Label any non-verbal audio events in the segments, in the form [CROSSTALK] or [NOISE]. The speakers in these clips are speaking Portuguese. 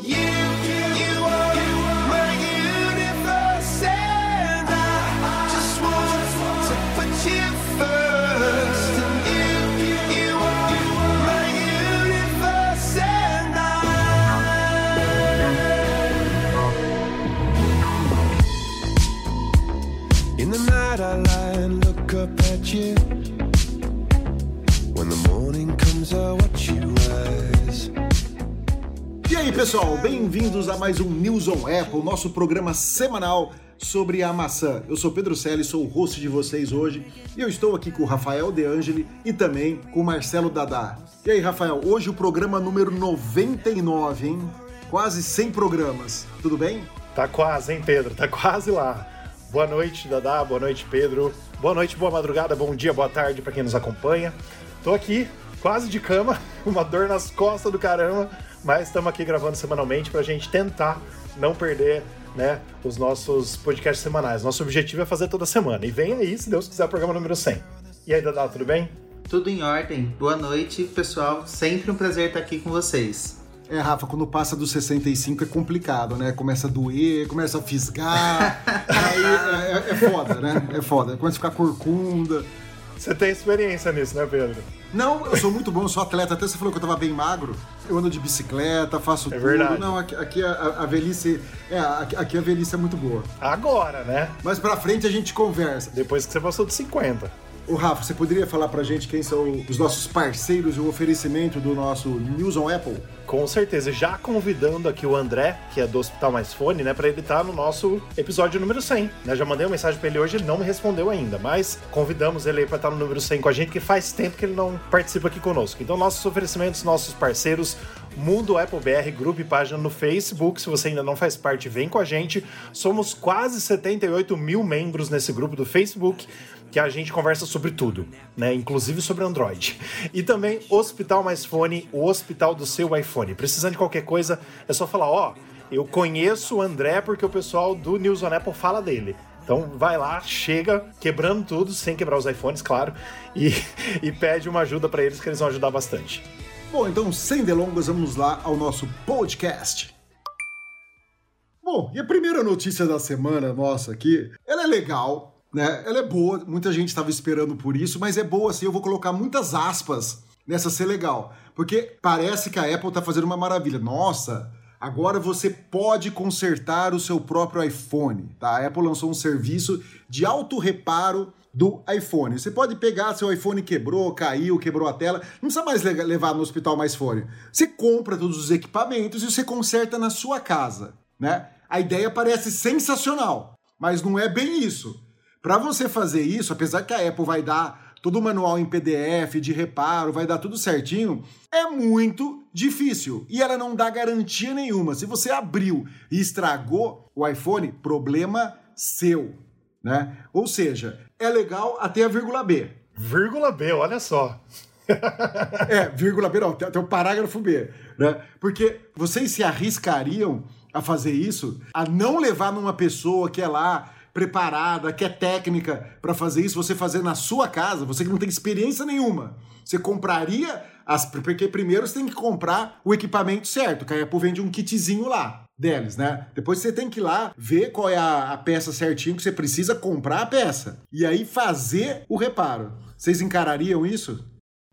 You. Pessoal, bem-vindos a mais um News on Apple, nosso programa semanal sobre a maçã. Eu sou Pedro Selle, sou o host de vocês hoje e eu estou aqui com o Rafael De Angeli e também com o Marcelo Dadá. E aí, Rafael, hoje o programa número 99, hein? Quase 100 programas, tudo bem? Tá quase, hein, Pedro? Tá quase lá. Boa noite, Dadá, boa noite, Pedro. Boa noite, boa madrugada, bom dia, boa tarde para quem nos acompanha. Tô aqui, quase de cama, [LAUGHS] uma dor nas costas do caramba mas estamos aqui gravando semanalmente para a gente tentar não perder né, os nossos podcasts semanais. Nosso objetivo é fazer toda semana. E vem aí, se Deus quiser, o programa número 100. E aí, Dadá, tudo bem? Tudo em ordem. Boa noite, pessoal. Sempre um prazer estar aqui com vocês. É, Rafa, quando passa dos 65 é complicado, né? Começa a doer, começa a fisgar. [LAUGHS] aí é, é, é, foda, né? É foda. Começa a ficar corcunda. Você tem experiência nisso, né, Pedro? Não, eu sou muito bom, eu sou atleta. Até você falou que eu tava bem magro. Eu ando de bicicleta, faço é tudo. Verdade. Não, aqui, aqui a, a, velhice. É, aqui, a velhice é muito boa. Agora, né? Mas pra frente a gente conversa. Depois que você passou de 50. O Rafa, você poderia falar pra gente quem são os nossos parceiros e o oferecimento do nosso News on Apple? Com certeza, já convidando aqui o André, que é do Hospital Mais Fone, né, para ele estar tá no nosso episódio número 100. Né? Já mandei uma mensagem para ele hoje, ele não me respondeu ainda, mas convidamos ele para estar tá no número 100 com a gente, que faz tempo que ele não participa aqui conosco. Então, nossos oferecimentos, nossos parceiros, Mundo Apple BR, grupo e página no Facebook. Se você ainda não faz parte, vem com a gente. Somos quase 78 mil membros nesse grupo do Facebook que a gente conversa sobre tudo, né? Inclusive sobre Android. E também Hospital Mais Fone, o hospital do seu iPhone. Precisando de qualquer coisa, é só falar, ó, oh, eu conheço o André porque o pessoal do News on Apple fala dele. Então vai lá, chega quebrando tudo, sem quebrar os iPhones, claro, e, [LAUGHS] e pede uma ajuda para eles que eles vão ajudar bastante. Bom, então sem delongas, vamos lá ao nosso podcast. Bom, e a primeira notícia da semana nossa aqui, ela é legal, né? Ela é boa, muita gente estava esperando por isso, mas é boa assim, eu vou colocar muitas aspas nessa ser legal, porque parece que a Apple está fazendo uma maravilha. Nossa, agora você pode consertar o seu próprio iPhone, tá? A Apple lançou um serviço de auto reparo do iPhone. Você pode pegar seu iPhone quebrou, caiu, quebrou a tela, não precisa mais levar no hospital mais fone. Você compra todos os equipamentos e você conserta na sua casa, né? A ideia parece sensacional, mas não é bem isso. Para você fazer isso, apesar que a Apple vai dar todo o manual em PDF de reparo, vai dar tudo certinho, é muito difícil e ela não dá garantia nenhuma. Se você abriu e estragou o iPhone, problema seu, né? Ou seja, é legal até a vírgula B. Vírgula B, olha só. é, vírgula B não, até o parágrafo B, né? Porque vocês se arriscariam a fazer isso, a não levar numa pessoa que é lá preparada, que é técnica para fazer isso, você fazer na sua casa, você que não tem experiência nenhuma. Você compraria as. Porque primeiro você tem que comprar o equipamento certo, Apple vende um kitzinho lá deles, né? Depois você tem que ir lá ver qual é a, a peça certinho que você precisa comprar a peça. E aí fazer o reparo. Vocês encarariam isso?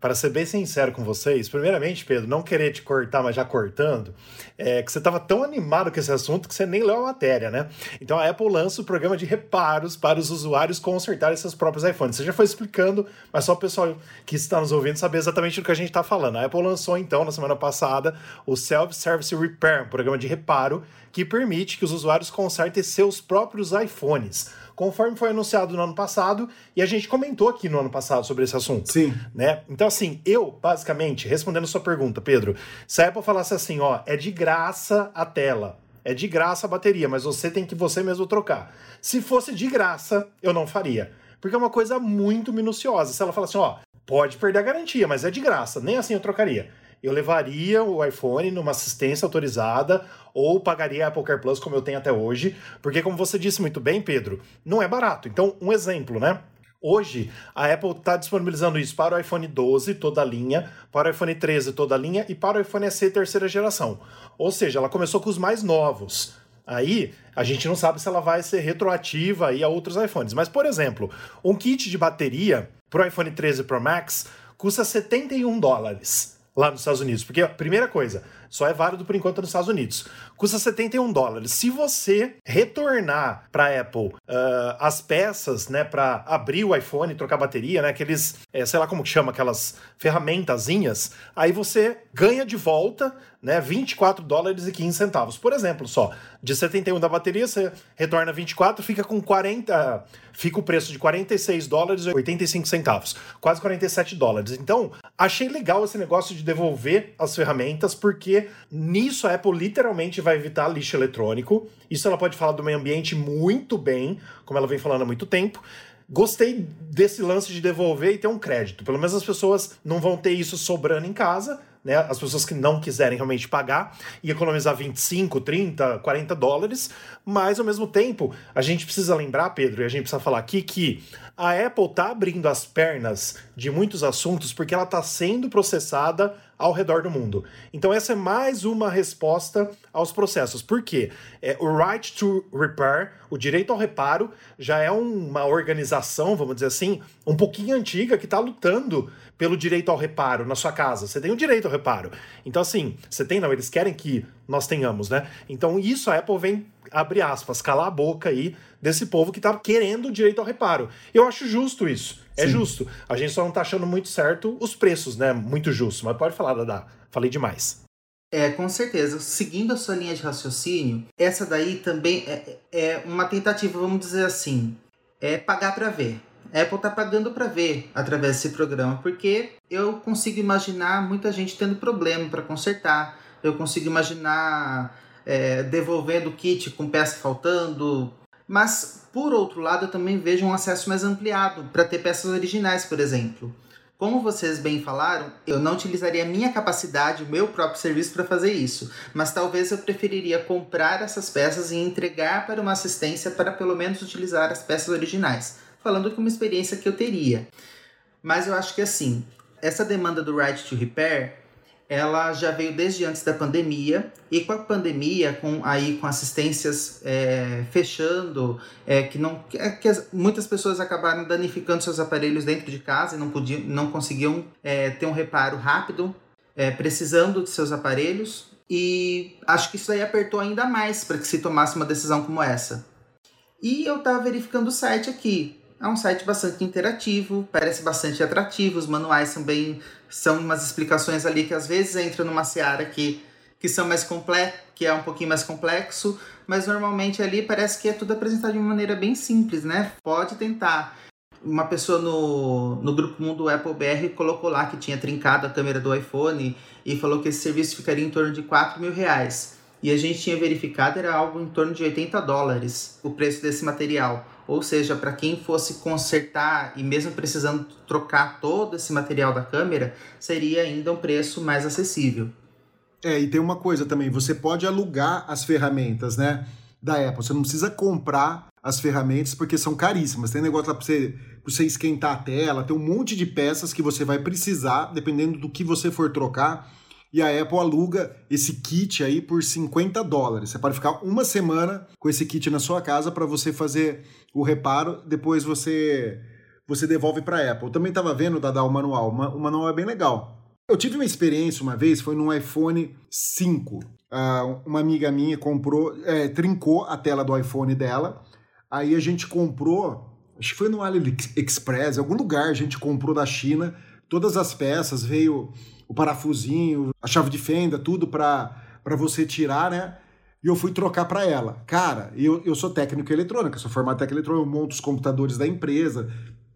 Para ser bem sincero com vocês, primeiramente, Pedro, não querer te cortar, mas já cortando, é que você estava tão animado com esse assunto que você nem leu a matéria, né? Então a Apple lança o programa de reparos para os usuários consertarem seus próprios iPhones. Você já foi explicando, mas só o pessoal que está nos ouvindo saber exatamente do que a gente está falando. A Apple lançou então, na semana passada, o Self-Service Repair, um programa de reparo que permite que os usuários consertem seus próprios iPhones conforme foi anunciado no ano passado, e a gente comentou aqui no ano passado sobre esse assunto. Sim. Né? Então, assim, eu, basicamente, respondendo a sua pergunta, Pedro, se a Apple falasse assim, ó, é de graça a tela, é de graça a bateria, mas você tem que você mesmo trocar. Se fosse de graça, eu não faria. Porque é uma coisa muito minuciosa. Se ela falasse assim, ó, pode perder a garantia, mas é de graça, nem assim eu trocaria eu levaria o iPhone numa assistência autorizada ou pagaria a Apple Care Plus como eu tenho até hoje, porque como você disse muito bem, Pedro, não é barato. Então, um exemplo, né? Hoje, a Apple está disponibilizando isso para o iPhone 12, toda a linha, para o iPhone 13, toda a linha, e para o iPhone SE terceira geração. Ou seja, ela começou com os mais novos. Aí, a gente não sabe se ela vai ser retroativa aí a outros iPhones. Mas, por exemplo, um kit de bateria para o iPhone 13 Pro Max custa 71 dólares lá nos Estados Unidos. Porque, primeira coisa, só é válido por enquanto nos Estados Unidos. Custa 71 dólares. Se você retornar para Apple uh, as peças, né, para abrir o iPhone, trocar bateria, né, aqueles, é, sei lá como que chama, aquelas ferramentazinhas, aí você ganha de volta, né, 24 dólares e 15 centavos. Por exemplo, só, de 71 da bateria, você retorna 24, fica com 40, fica o preço de 46 dólares e 85 centavos, quase 47 dólares. Então, achei legal esse negócio de devolver as ferramentas, porque nisso a Apple literalmente vai evitar lixo eletrônico. Isso ela pode falar do meio ambiente muito bem, como ela vem falando há muito tempo. Gostei desse lance de devolver e ter um crédito. Pelo menos as pessoas não vão ter isso sobrando em casa, né? As pessoas que não quiserem realmente pagar e economizar 25, 30, 40 dólares. Mas ao mesmo tempo, a gente precisa lembrar, Pedro, e a gente precisa falar aqui que a Apple tá abrindo as pernas de muitos assuntos porque ela está sendo processada ao redor do mundo. Então essa é mais uma resposta aos processos. Por quê? É, o Right to Repair, o direito ao reparo, já é uma organização, vamos dizer assim, um pouquinho antiga que está lutando pelo direito ao reparo na sua casa. Você tem o direito ao reparo. Então assim, você tem não, eles querem que nós tenhamos, né? Então isso a Apple vem abre aspas, calar a boca aí desse povo que tá querendo o direito ao reparo. Eu acho justo isso. É justo. A gente só não tá achando muito certo os preços, né? Muito justo. Mas pode falar, Dada. Falei demais. É, com certeza. Seguindo a sua linha de raciocínio, essa daí também é, é uma tentativa, vamos dizer assim, é pagar para ver. A Apple tá pagando para ver através desse programa, porque eu consigo imaginar muita gente tendo problema para consertar. Eu consigo imaginar é, devolvendo o kit com peça faltando. Mas, por outro lado, eu também vejo um acesso mais ampliado para ter peças originais, por exemplo. Como vocês bem falaram, eu não utilizaria minha capacidade, o meu próprio serviço para fazer isso, mas talvez eu preferiria comprar essas peças e entregar para uma assistência para pelo menos utilizar as peças originais, falando que uma experiência que eu teria. Mas eu acho que assim, essa demanda do Right to Repair ela já veio desde antes da pandemia e com a pandemia, com aí com assistências é, fechando, é, que não é, que as, muitas pessoas acabaram danificando seus aparelhos dentro de casa e não podiam, não conseguiam é, ter um reparo rápido, é, precisando de seus aparelhos e acho que isso aí apertou ainda mais para que se tomasse uma decisão como essa. E eu estava verificando o site aqui. É um site bastante interativo, parece bastante atrativo, os manuais são bem. São umas explicações ali que às vezes entram numa seara que, que são mais complexo, que é um pouquinho mais complexo, mas normalmente ali parece que é tudo apresentado de uma maneira bem simples, né? Pode tentar. Uma pessoa no, no grupo Mundo Apple BR colocou lá que tinha trincado a câmera do iPhone e falou que esse serviço ficaria em torno de 4 mil reais. E a gente tinha verificado era algo em torno de 80 dólares o preço desse material. Ou seja, para quem fosse consertar e mesmo precisando trocar todo esse material da câmera, seria ainda um preço mais acessível. É, e tem uma coisa também, você pode alugar as ferramentas, né, da Apple. Você não precisa comprar as ferramentas porque são caríssimas. Tem negócio lá para você, você esquentar a tela, tem um monte de peças que você vai precisar, dependendo do que você for trocar e a Apple aluga esse kit aí por 50 dólares. Você pode ficar uma semana com esse kit na sua casa para você fazer o reparo, depois você você devolve para a Apple. Eu também estava vendo da o manual, o manual é bem legal. Eu tive uma experiência uma vez, foi num iPhone 5. Uh, ah, uma amiga minha comprou, é, trincou a tela do iPhone dela. Aí a gente comprou, acho que foi no AliExpress, algum lugar a gente comprou da China, todas as peças, veio o parafusinho, a chave de fenda, tudo para você tirar, né? E eu fui trocar para ela. Cara, eu, eu sou técnico eletrônico, sou formado técnico eletrônico, eu monto os computadores da empresa.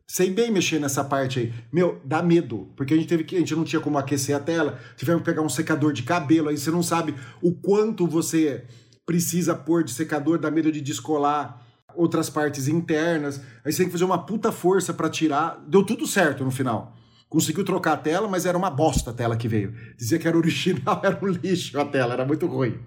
Sei bem mexer nessa parte aí. Meu, dá medo, porque a gente teve que a gente não tinha como aquecer a tela, tivemos que pegar um secador de cabelo, aí você não sabe o quanto você precisa pôr de secador, dá medo de descolar outras partes internas. Aí você tem que fazer uma puta força para tirar. Deu tudo certo no final. Conseguiu trocar a tela, mas era uma bosta a tela que veio. Dizia que era original, [LAUGHS] era um lixo a tela, era muito ruim.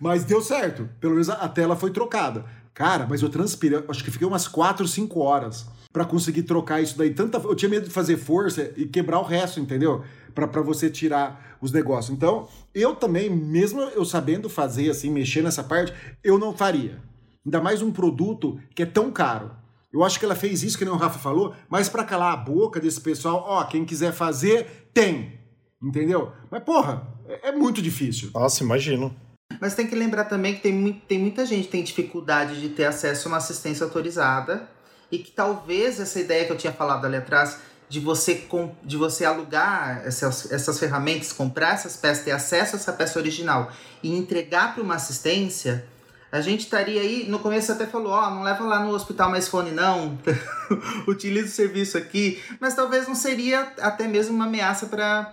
Mas deu certo. Pelo menos a tela foi trocada. Cara, mas eu transpirei, acho que fiquei umas 4, 5 horas para conseguir trocar isso daí. Tanta, eu tinha medo de fazer força e quebrar o resto, entendeu? Para você tirar os negócios. Então, eu também, mesmo eu sabendo fazer assim, mexer nessa parte, eu não faria. Ainda mais um produto que é tão caro. Eu acho que ela fez isso, que nem o Rafa falou, mas para calar a boca desse pessoal, ó, quem quiser fazer, tem. Entendeu? Mas, porra, é, é muito difícil. Nossa, imagino. Mas tem que lembrar também que tem, tem muita gente que tem dificuldade de ter acesso a uma assistência autorizada e que talvez essa ideia que eu tinha falado ali atrás de você, de você alugar essas, essas ferramentas, comprar essas peças, ter acesso a essa peça original e entregar para uma assistência, a gente estaria aí, no começo até falou, ó, oh, não leva lá no hospital mais fone não, [LAUGHS] utiliza o serviço aqui, mas talvez não seria até mesmo uma ameaça para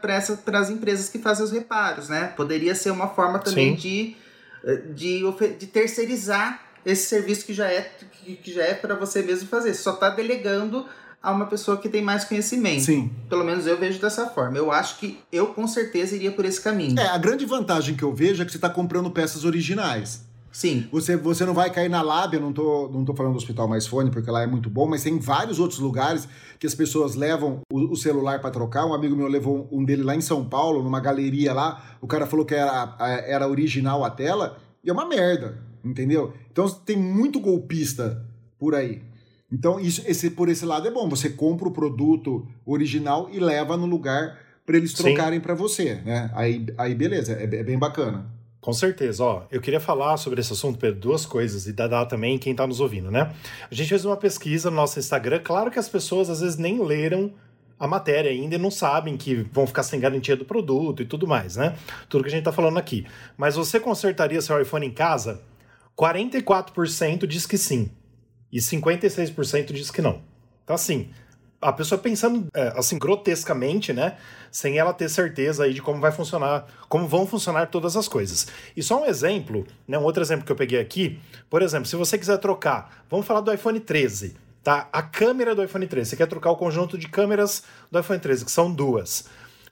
as empresas que fazem os reparos, né? Poderia ser uma forma também de, de, de terceirizar esse serviço que já é que já é para você mesmo fazer. Você só está delegando a uma pessoa que tem mais conhecimento. Sim. Pelo menos eu vejo dessa forma. Eu acho que eu com certeza iria por esse caminho. É, a grande vantagem que eu vejo é que você está comprando peças originais. Sim. Você, você não vai cair na lábia, não tô, não tô falando do Hospital Mais Fone, porque lá é muito bom, mas tem vários outros lugares que as pessoas levam o, o celular para trocar. Um amigo meu levou um dele lá em São Paulo, numa galeria lá. O cara falou que era, era original a tela, e é uma merda, entendeu? Então tem muito golpista por aí. Então, isso, esse, por esse lado é bom. Você compra o produto original e leva no lugar para eles trocarem para você, né? Aí, aí beleza, é, é, bem bacana. Com certeza, ó, eu queria falar sobre esse assunto, Pedro, duas coisas, e dar também quem está nos ouvindo, né? A gente fez uma pesquisa no nosso Instagram, claro que as pessoas às vezes nem leram a matéria ainda e não sabem que vão ficar sem garantia do produto e tudo mais, né? Tudo que a gente está falando aqui. Mas você consertaria seu iPhone em casa? 44% diz que sim e 56% diz que não. Então, assim, a pessoa pensando é, assim grotescamente, né, sem ela ter certeza aí de como vai funcionar, como vão funcionar todas as coisas. E só um exemplo, né, um outro exemplo que eu peguei aqui, por exemplo, se você quiser trocar, vamos falar do iPhone 13, tá? A câmera do iPhone 13, você quer trocar o conjunto de câmeras do iPhone 13, que são duas.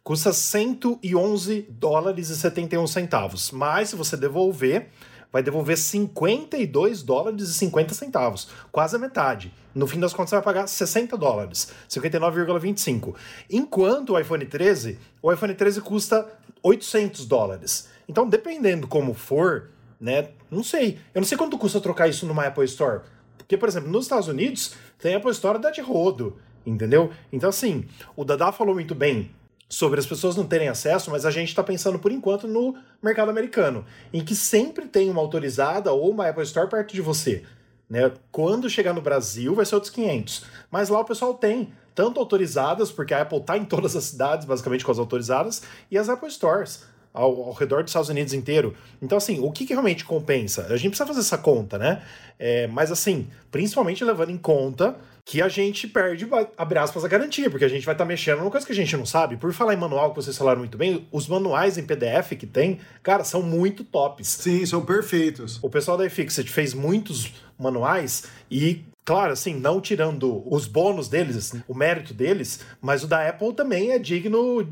Custa 111 dólares e 71 centavos. Mas se você devolver, vai devolver 52 dólares e 50 centavos, quase a metade. No fim das contas, você vai pagar 60 dólares, 59,25. Enquanto o iPhone 13, o iPhone 13 custa 800 dólares. Então, dependendo como for, né, não sei. Eu não sei quanto custa trocar isso numa Apple Store. Porque, por exemplo, nos Estados Unidos, tem Apple Store da de rodo, entendeu? Então, assim, o Dada falou muito bem sobre as pessoas não terem acesso, mas a gente está pensando por enquanto no mercado americano, em que sempre tem uma autorizada ou uma Apple Store perto de você. Né? Quando chegar no Brasil, vai ser outros 500. Mas lá o pessoal tem, tanto autorizadas, porque a Apple está em todas as cidades, basicamente com as autorizadas, e as Apple Stores. Ao, ao, redor dos Estados Unidos inteiro. Então, assim, o que, que realmente compensa? A gente precisa fazer essa conta, né? É, mas, assim, principalmente levando em conta que a gente perde, abre aspas, a garantia, porque a gente vai estar tá mexendo numa coisa que a gente não sabe. Por falar em manual, que vocês falaram muito bem, os manuais em PDF que tem, cara, são muito tops. Sim, são perfeitos. O pessoal da iFixit fez muitos manuais e Claro, assim, não tirando os bônus deles, o mérito deles, mas o da Apple também é digno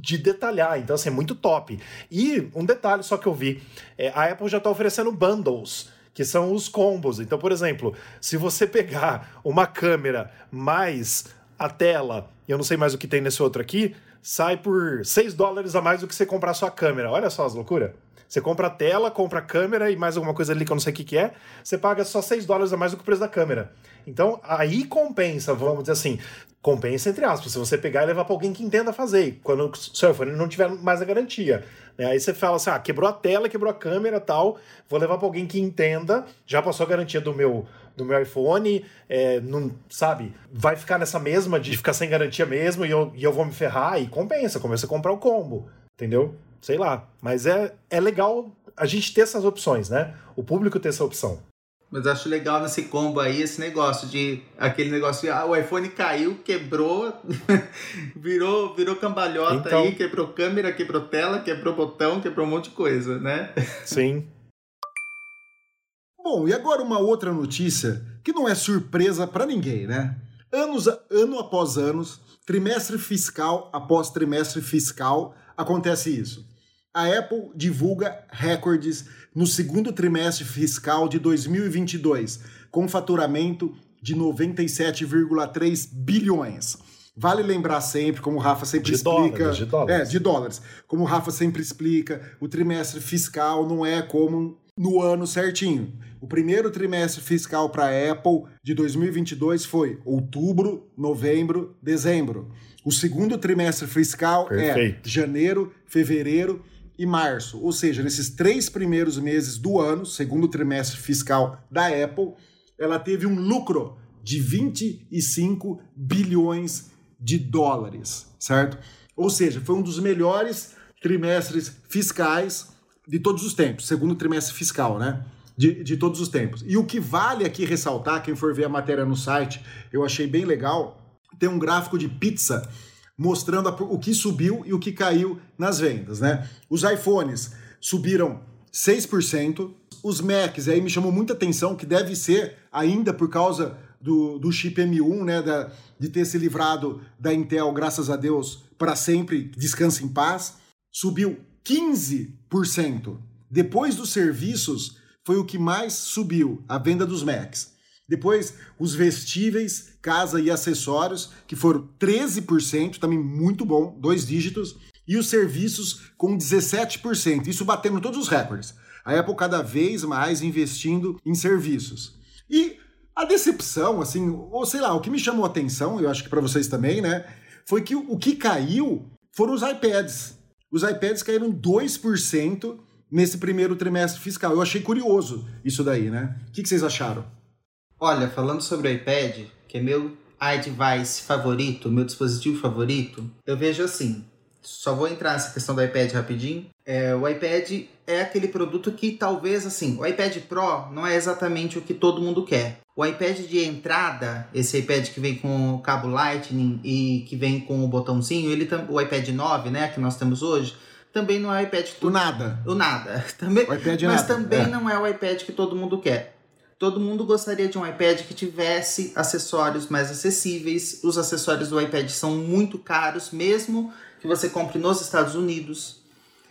de detalhar. Então, assim, é muito top. E um detalhe só que eu vi: é, a Apple já está oferecendo bundles que são os combos. Então, por exemplo, se você pegar uma câmera mais a tela, e eu não sei mais o que tem nesse outro aqui, sai por 6 dólares a mais do que você comprar sua câmera. Olha só as loucuras. Você compra a tela, compra a câmera e mais alguma coisa ali que eu não sei o que, que é, você paga só 6 dólares a mais do que o preço da câmera. Então, aí compensa, vamos dizer assim, compensa entre aspas, se você pegar e levar para alguém que entenda fazer, quando o seu iPhone não tiver mais a garantia. Né? Aí você fala assim: ah, quebrou a tela, quebrou a câmera tal, vou levar para alguém que entenda, já passou a garantia do meu do meu iPhone, é, não, sabe? Vai ficar nessa mesma de ficar sem garantia mesmo e eu, e eu vou me ferrar e compensa, começa a comprar o combo, entendeu? Sei lá. Mas é, é legal a gente ter essas opções, né? O público ter essa opção. Mas acho legal nesse combo aí esse negócio de aquele negócio de ah, o iPhone caiu, quebrou, [LAUGHS] virou, virou cambalhota então... aí, quebrou câmera, quebrou tela, quebrou botão, quebrou um monte de coisa, né? [LAUGHS] Sim. Bom, e agora uma outra notícia que não é surpresa para ninguém, né? Anos, ano após anos, trimestre fiscal após trimestre fiscal, acontece isso. A Apple divulga recordes no segundo trimestre fiscal de 2022, com faturamento de 97,3 bilhões. Vale lembrar sempre, como o Rafa sempre de explica. Dólares, de dólares. É, de dólares. Como o Rafa sempre explica, o trimestre fiscal não é como no ano certinho. O primeiro trimestre fiscal para a Apple de 2022 foi outubro, novembro, dezembro. O segundo trimestre fiscal Perfeito. é janeiro, fevereiro e março. Ou seja, nesses três primeiros meses do ano, segundo trimestre fiscal da Apple, ela teve um lucro de 25 bilhões de dólares, certo? Ou seja, foi um dos melhores trimestres fiscais de todos os tempos, segundo trimestre fiscal, né? De, de todos os tempos. E o que vale aqui ressaltar, quem for ver a matéria no site, eu achei bem legal, tem um gráfico de pizza mostrando a, o que subiu e o que caiu nas vendas, né? Os iPhones subiram 6%, os Macs, aí me chamou muita atenção que deve ser ainda por causa do, do chip M1, né, da, de ter se livrado da Intel, graças a Deus, para sempre, descansa em paz, subiu 15%. Depois dos serviços, foi o que mais subiu, a venda dos Macs. Depois, os vestíveis, casa e acessórios, que foram 13%, também muito bom, dois dígitos. E os serviços com 17%, isso batendo todos os recordes. A Apple cada vez mais investindo em serviços. E a decepção, assim, ou sei lá, o que me chamou a atenção, eu acho que para vocês também, né, foi que o que caiu foram os iPads. Os iPads caíram 2% nesse primeiro trimestre fiscal. Eu achei curioso isso daí, né? O que, vocês acharam? Olha, falando sobre o iPad, que é meu iDevice favorito, meu dispositivo favorito, eu vejo assim. Só vou entrar nessa questão do iPad rapidinho. É, o iPad é aquele produto que talvez assim, o iPad Pro não é exatamente o que todo mundo quer. O iPad de entrada, esse iPad que vem com o cabo Lightning e que vem com o botãozinho, ele o iPad 9, né, que nós temos hoje, também não é o iPad o nada. O nada. [LAUGHS] Também, o iPad mas nada. também é. não é o iPad que todo mundo quer. Todo mundo gostaria de um iPad que tivesse acessórios mais acessíveis. Os acessórios do iPad são muito caros, mesmo que você compre nos Estados Unidos.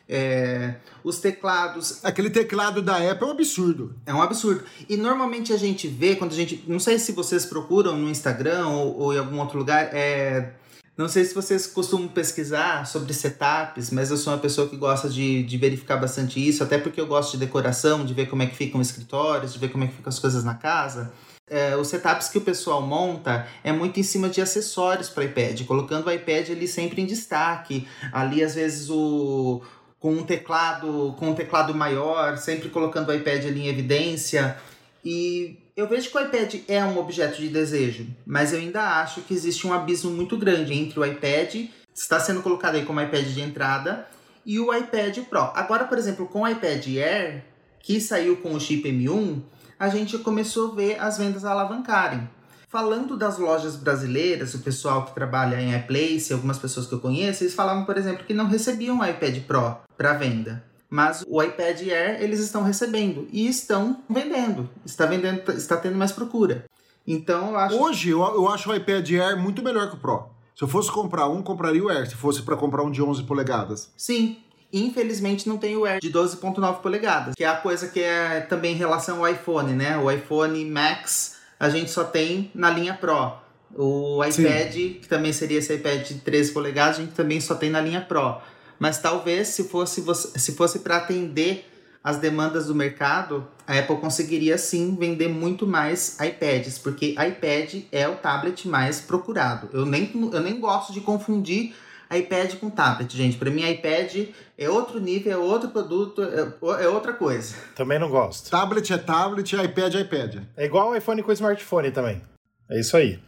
É, os teclados. Aquele teclado da Apple é um absurdo. É um absurdo. E normalmente a gente vê, quando a gente. Não sei se vocês procuram no Instagram ou, ou em algum outro lugar. É, não sei se vocês costumam pesquisar sobre setups, mas eu sou uma pessoa que gosta de, de verificar bastante isso, até porque eu gosto de decoração, de ver como é que ficam escritórios, de ver como é que ficam as coisas na casa. É, os setups que o pessoal monta é muito em cima de acessórios para iPad, colocando o iPad ali sempre em destaque. Ali, às vezes, o, com um teclado com um teclado maior, sempre colocando o iPad ali em evidência. E eu vejo que o iPad é um objeto de desejo, mas eu ainda acho que existe um abismo muito grande entre o iPad, está sendo colocado aí como iPad de entrada, e o iPad Pro. Agora, por exemplo, com o iPad Air, que saiu com o chip M1, a gente começou a ver as vendas alavancarem. Falando das lojas brasileiras, o pessoal que trabalha em iPlace, algumas pessoas que eu conheço, eles falavam, por exemplo, que não recebiam o iPad Pro para venda. Mas o iPad Air eles estão recebendo e estão vendendo. Está vendendo, está tendo mais procura. Então eu acho. Hoje eu, eu acho o iPad Air muito melhor que o Pro. Se eu fosse comprar um, compraria o Air. Se fosse para comprar um de 11 polegadas. Sim. Infelizmente não tem o Air de 12.9 polegadas, que é a coisa que é também em relação ao iPhone, né? O iPhone Max a gente só tem na linha Pro. O iPad, Sim. que também seria esse iPad de 13 polegadas, a gente também só tem na linha Pro. Mas talvez se fosse, se fosse para atender as demandas do mercado, a Apple conseguiria sim vender muito mais iPads, porque iPad é o tablet mais procurado. Eu nem, eu nem gosto de confundir iPad com tablet, gente. Para mim, iPad é outro nível, é outro produto, é, é, outra coisa. Também não gosto. Tablet é tablet, iPad é iPad. É igual o iPhone com smartphone também. É isso aí.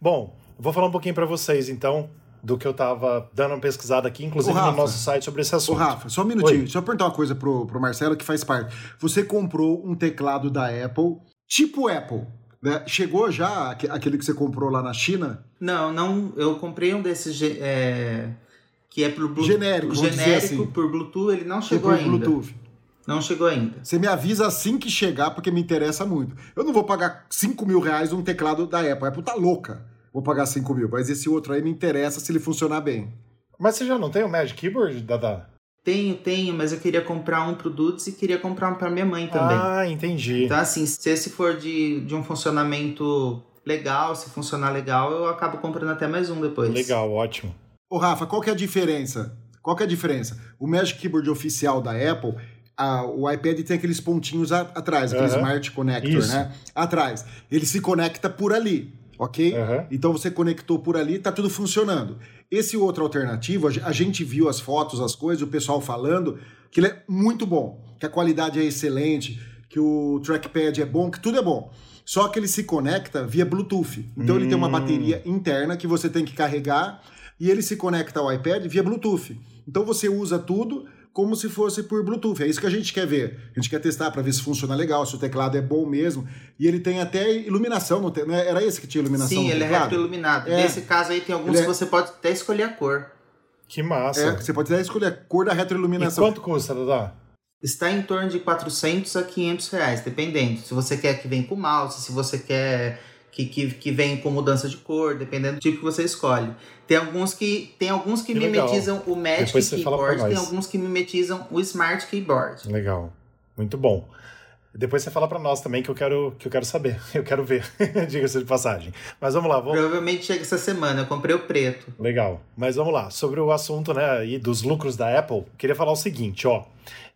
Bom, vou falar um pouquinho para vocês, então, do que eu tava dando uma pesquisada aqui, inclusive Rafa, no nosso site sobre esse assunto. Ô, Rafa, só um minutinho. Oi. Deixa eu perguntar uma coisa pro, pro Marcelo que faz parte. Você comprou um teclado da Apple, tipo Apple. Né? Chegou já aquele que você comprou lá na China? Não, não. Eu comprei um desses é, que é pro Bluetooth. Genérico, genérico assim. por Bluetooth, ele não chegou ainda. Bluetooth. Não chegou ainda. Você me avisa assim que chegar, porque me interessa muito. Eu não vou pagar 5 mil reais num teclado da Apple. A Apple tá louca vou pagar 5 mil. Mas esse outro aí me interessa se ele funcionar bem. Mas você já não tem o Magic Keyboard, Dada? Tenho, tenho, mas eu queria comprar um pro Dudes e queria comprar um pra minha mãe também. Ah, entendi. Então, assim, se esse for de, de um funcionamento legal, se funcionar legal, eu acabo comprando até mais um depois. Legal, ótimo. Ô, Rafa, qual que é a diferença? Qual que é a diferença? O Magic Keyboard oficial da Apple, a, o iPad tem aqueles pontinhos a, atrás, aquele Uhum. Smart Connector, Isso. né? Atrás. Ele se conecta por ali, ok? Uhum. Então você conectou por ali, tá tudo funcionando. Esse outro alternativo, a ge- a gente viu as fotos, as coisas, o pessoal falando que ele é muito bom, que a qualidade é excelente, que o trackpad é bom, que tudo é bom. Só que ele se conecta via Bluetooth. Então ele tem uma Hum. bateria interna que você tem que carregar e ele se conecta ao iPad via Bluetooth. Então você usa tudo como se fosse por Bluetooth. É isso que a gente quer ver. A gente quer testar para ver se funciona legal, se o teclado é bom mesmo. E ele tem até iluminação, não tem, não é- era esse que tinha iluminação Sim, no ele é teclado? retroiluminado. É. Nesse caso aí tem alguns Ele é- que você pode até escolher a cor. Que massa. É, você pode até escolher a cor da e retroiluminação. quanto custa, Dada? Está em torno de 400 a 500 reais, dependendo. Se você quer que venha com mouse, se você quer que, que, que venha com mudança de cor, dependendo do tipo que você escolhe. Tem alguns que, tem alguns que, Que legal. mimetizam o Magic Keyboard, tem alguns que mimetizam o Smart Keyboard. Legal. Muito bom. Depois você fala pra nós também que eu quero, que eu quero saber. [LAUGHS] Eu quero ver. [LAUGHS] Diga-se de passagem. Mas vamos lá, vamos. Provavelmente chega essa semana, eu comprei o preto. Legal. Mas vamos lá. Sobre o assunto, né, aí dos lucros da Apple, queria falar o seguinte, ó.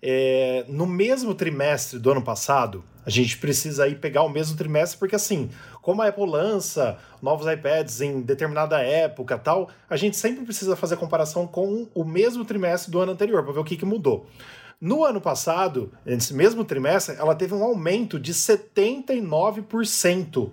É, no mesmo trimestre do ano passado, a gente precisa aí pegar o mesmo trimestre, porque assim, como a Apple lança novos iPads em determinada época tal, a gente sempre precisa fazer comparação com o mesmo trimestre do ano anterior, para ver o que, que mudou. No ano passado, nesse mesmo trimestre, ela teve um aumento de 79%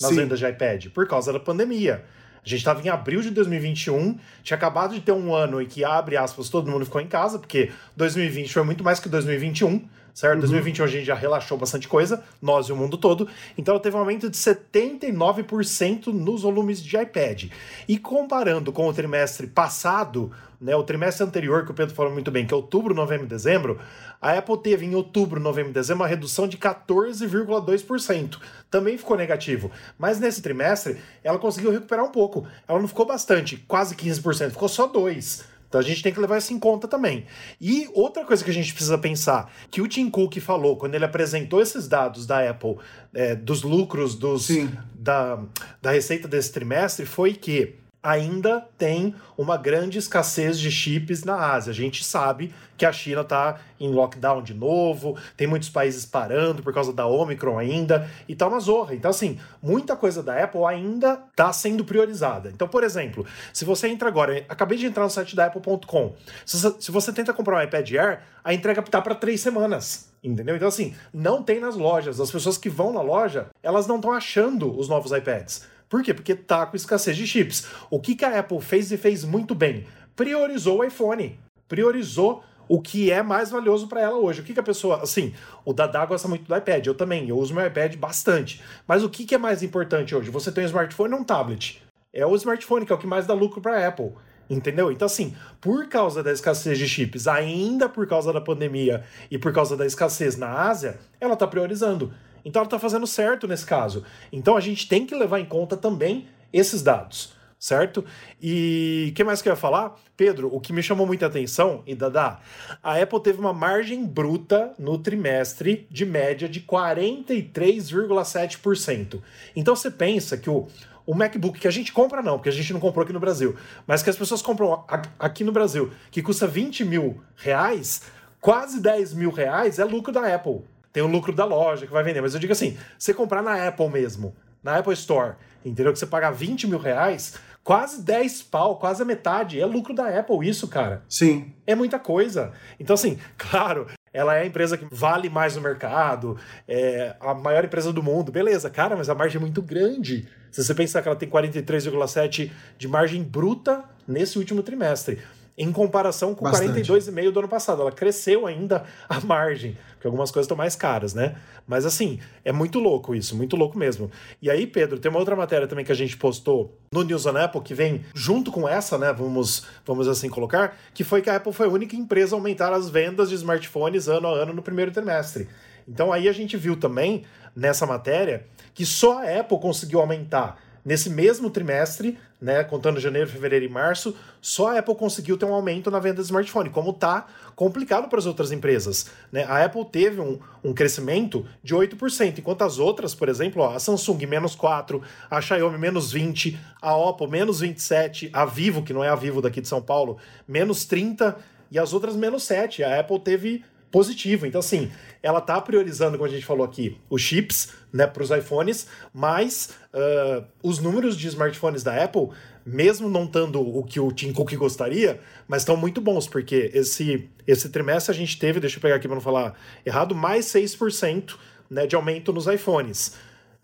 nas Sim. vendas de iPad, por causa da pandemia. A gente estava em abril de 2021, tinha acabado de ter um ano em que, abre aspas, todo mundo ficou em casa, porque 2020 foi muito mais que 2021, certo? 2021 a gente já relaxou bastante coisa, nós e o mundo todo. Então ela teve um aumento de 79% nos volumes de iPad. E comparando com o trimestre passado, né, o trimestre anterior, que o Pedro falou muito bem, que é outubro, novembro e dezembro, a Apple teve em outubro, novembro e dezembro uma redução de 14,2%. Também ficou negativo. Mas nesse trimestre, ela conseguiu recuperar um pouco. Ela não ficou bastante, quase 15%, ficou só 2%. Então a gente tem que levar isso em conta também. E outra coisa que a gente precisa pensar, que o Tim Cook falou quando ele apresentou esses dados da Apple, é, dos lucros dos, Sim. da, da receita desse trimestre, foi que ainda tem uma grande escassez de chips na Ásia. A gente sabe que a China está em lockdown de novo, tem muitos países parando por causa da Omicron ainda, e tá uma zorra. Então, assim, muita coisa da Apple ainda está sendo priorizada. Então, por exemplo, se você entra agora, acabei de entrar no site da Apple.com, se, você- tenta comprar um iPad Air, a entrega tá para três semanas. Entendeu? Então, assim, não tem nas lojas. As pessoas que vão na loja, elas não estão achando os novos iPads. Por quê? Porque tá com escassez de chips. O que, que a Apple fez e fez muito bem? Priorizou o iPhone. Priorizou o que é mais valioso para ela hoje. O que, que a pessoa. Assim, o Dadá gosta muito do iPad, eu também. Eu uso meu iPad bastante. Mas o que, que é mais importante hoje? Você tem um smartphone ou um tablet? É o smartphone que é o que mais dá lucro para a Apple. Entendeu? Então, assim, por causa da escassez de chips, ainda por causa da pandemia e por causa da escassez na Ásia, ela está priorizando. Então, ela está fazendo certo nesse caso. Então, a gente tem que levar em conta também esses dados, certo? E o que mais que eu ia falar? Pedro, o que me chamou muita atenção, e Dadá, a Apple teve uma margem bruta no trimestre de média de 43,7%. Então, você pensa que o o MacBook que a gente compra não, porque a gente não comprou aqui no Brasil, mas que as pessoas compram aqui no Brasil, que custa 20 mil reais, quase 10 mil reais é lucro da Apple. Tem o lucro da loja que vai vender, mas eu digo assim, você comprar na Apple mesmo, na Apple Store, entendeu? Que você pagar 20 mil reais, quase 10 pau, quase a metade, é lucro da Apple isso, cara Sim. é muita coisa. Então, assim, [LAUGHS] claro, ela é a empresa que vale mais no mercado, é a maior empresa do mundo, beleza, cara, mas a margem é muito grande. Se você pensar que ela tem 43,7% de margem bruta nesse último trimestre, em comparação com Bastante. 42,5% do ano passado, ela cresceu ainda a margem, porque algumas coisas estão mais caras, né? Mas assim, é muito louco isso, muito louco mesmo. E aí, Pedro, tem uma outra matéria também que a gente postou no News on Apple, que vem junto com essa, né? Vamos, vamos assim colocar, que foi que a Apple foi a única empresa a aumentar as vendas de smartphones ano a ano no primeiro trimestre. Então aí a gente viu também nessa matéria que só a Apple conseguiu aumentar nesse mesmo trimestre né, contando janeiro, fevereiro e março, só a Apple conseguiu ter um aumento na venda de smartphone, como tá complicado para as outras empresas. Né? A Apple teve um, um crescimento de 8%, enquanto as outras, por exemplo, ó, a Samsung menos 4%, a Xiaomi menos 20%, a Oppo menos 27%, a Vivo, que não é a Vivo daqui de São Paulo, menos 30%, e as outras menos 7%. A Apple teve positivo. Então, assim, ela está priorizando, como a gente falou aqui, os chips né, para os iPhones, mas uh, os números de smartphones da Apple, mesmo não estando o que o Tim Cook gostaria, mas estão muito bons, porque esse, esse trimestre a gente teve, deixa eu pegar aqui para não falar errado, mais 6% né, de aumento nos iPhones.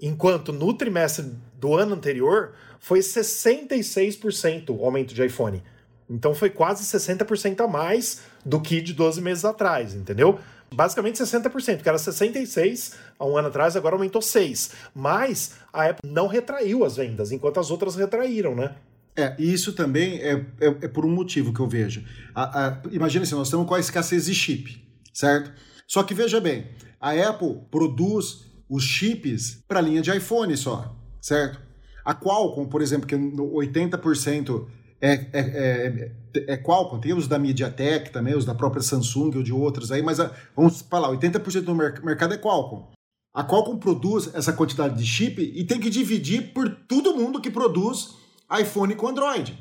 Enquanto no trimestre do ano anterior foi 66% o aumento de iPhone. Então foi quase 60% a mais do que de 12 meses atrás, entendeu? Basicamente 60%, que era 66 há um ano atrás, agora aumentou 6. Mas a Apple não retraiu as vendas, enquanto as outras retraíram, né? É, e isso também é, é, é, por um motivo que eu vejo. A, a, imagina assim, nós estamos com a escassez de chip, certo? Só que veja bem, a Apple produz os chips para a linha de iPhone só, certo? A Qualcomm, por exemplo, que 80% é, é, é, é Qualcomm, tem os da MediaTek também, os da própria Samsung ou de outros aí, mas a, vamos falar, 80% do mercado é Qualcomm. A Qualcomm produz essa quantidade de chip e tem que dividir por todo mundo que produz iPhone com Android.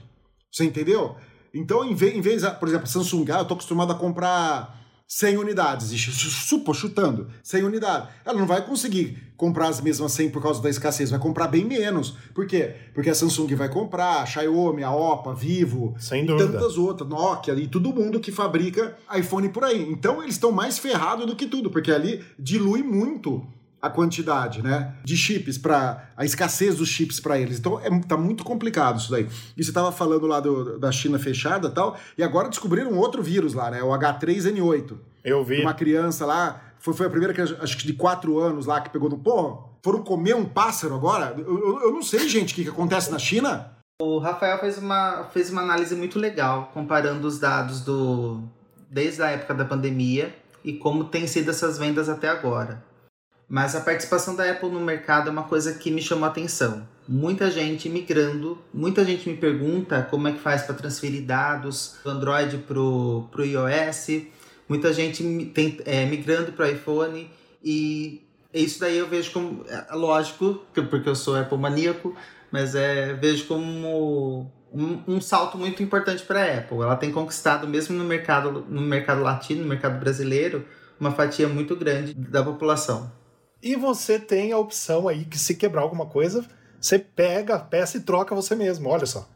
Você entendeu? Então, em vez, em vez por exemplo, Samsung, ah, eu estou acostumado a comprar 100 unidades, e supo, chutando, 100 unidades. Ela não vai conseguir comprar as mesmas 100 por causa da escassez, vai comprar bem menos. Por quê? Porque a Samsung vai comprar, a Xiaomi, a Oppo, a Vivo, Sem e dúvida. tantas outras, Nokia e todo mundo que fabrica iPhone por aí. Então eles estão mais ferrados do que tudo, porque ali dilui muito a quantidade, né, de chips para a escassez dos chips para eles. Então é, tá muito complicado isso daí. E você estava falando lá do, da China fechada, tal, e agora descobriram outro vírus lá, né, o H3N8. Eu vi. Uma criança lá, foi, foi a primeira que acho que de quatro anos lá que pegou no porra. Foram comer um pássaro agora? Eu, eu, eu não sei, gente, o que, que acontece na China. O Rafael fez uma, fez uma análise muito legal, comparando os dados do desde a época da pandemia e como tem sido essas vendas até agora. Mas a participação da Apple no mercado é uma coisa que me chamou a atenção. Muita gente migrando, muita gente me pergunta como é que faz para transferir dados do Android para o iOS, muita gente tem, é, migrando para o iPhone e isso daí eu vejo como, é, lógico, porque eu sou Apple maníaco, mas é, vejo como um, um salto muito importante para a Apple. Ela tem conquistado, mesmo no mercado, no mercado latino, no mercado brasileiro, uma fatia muito grande da população. E você tem a opção aí que se quebrar alguma coisa, você pega a peça e troca você mesmo, olha só.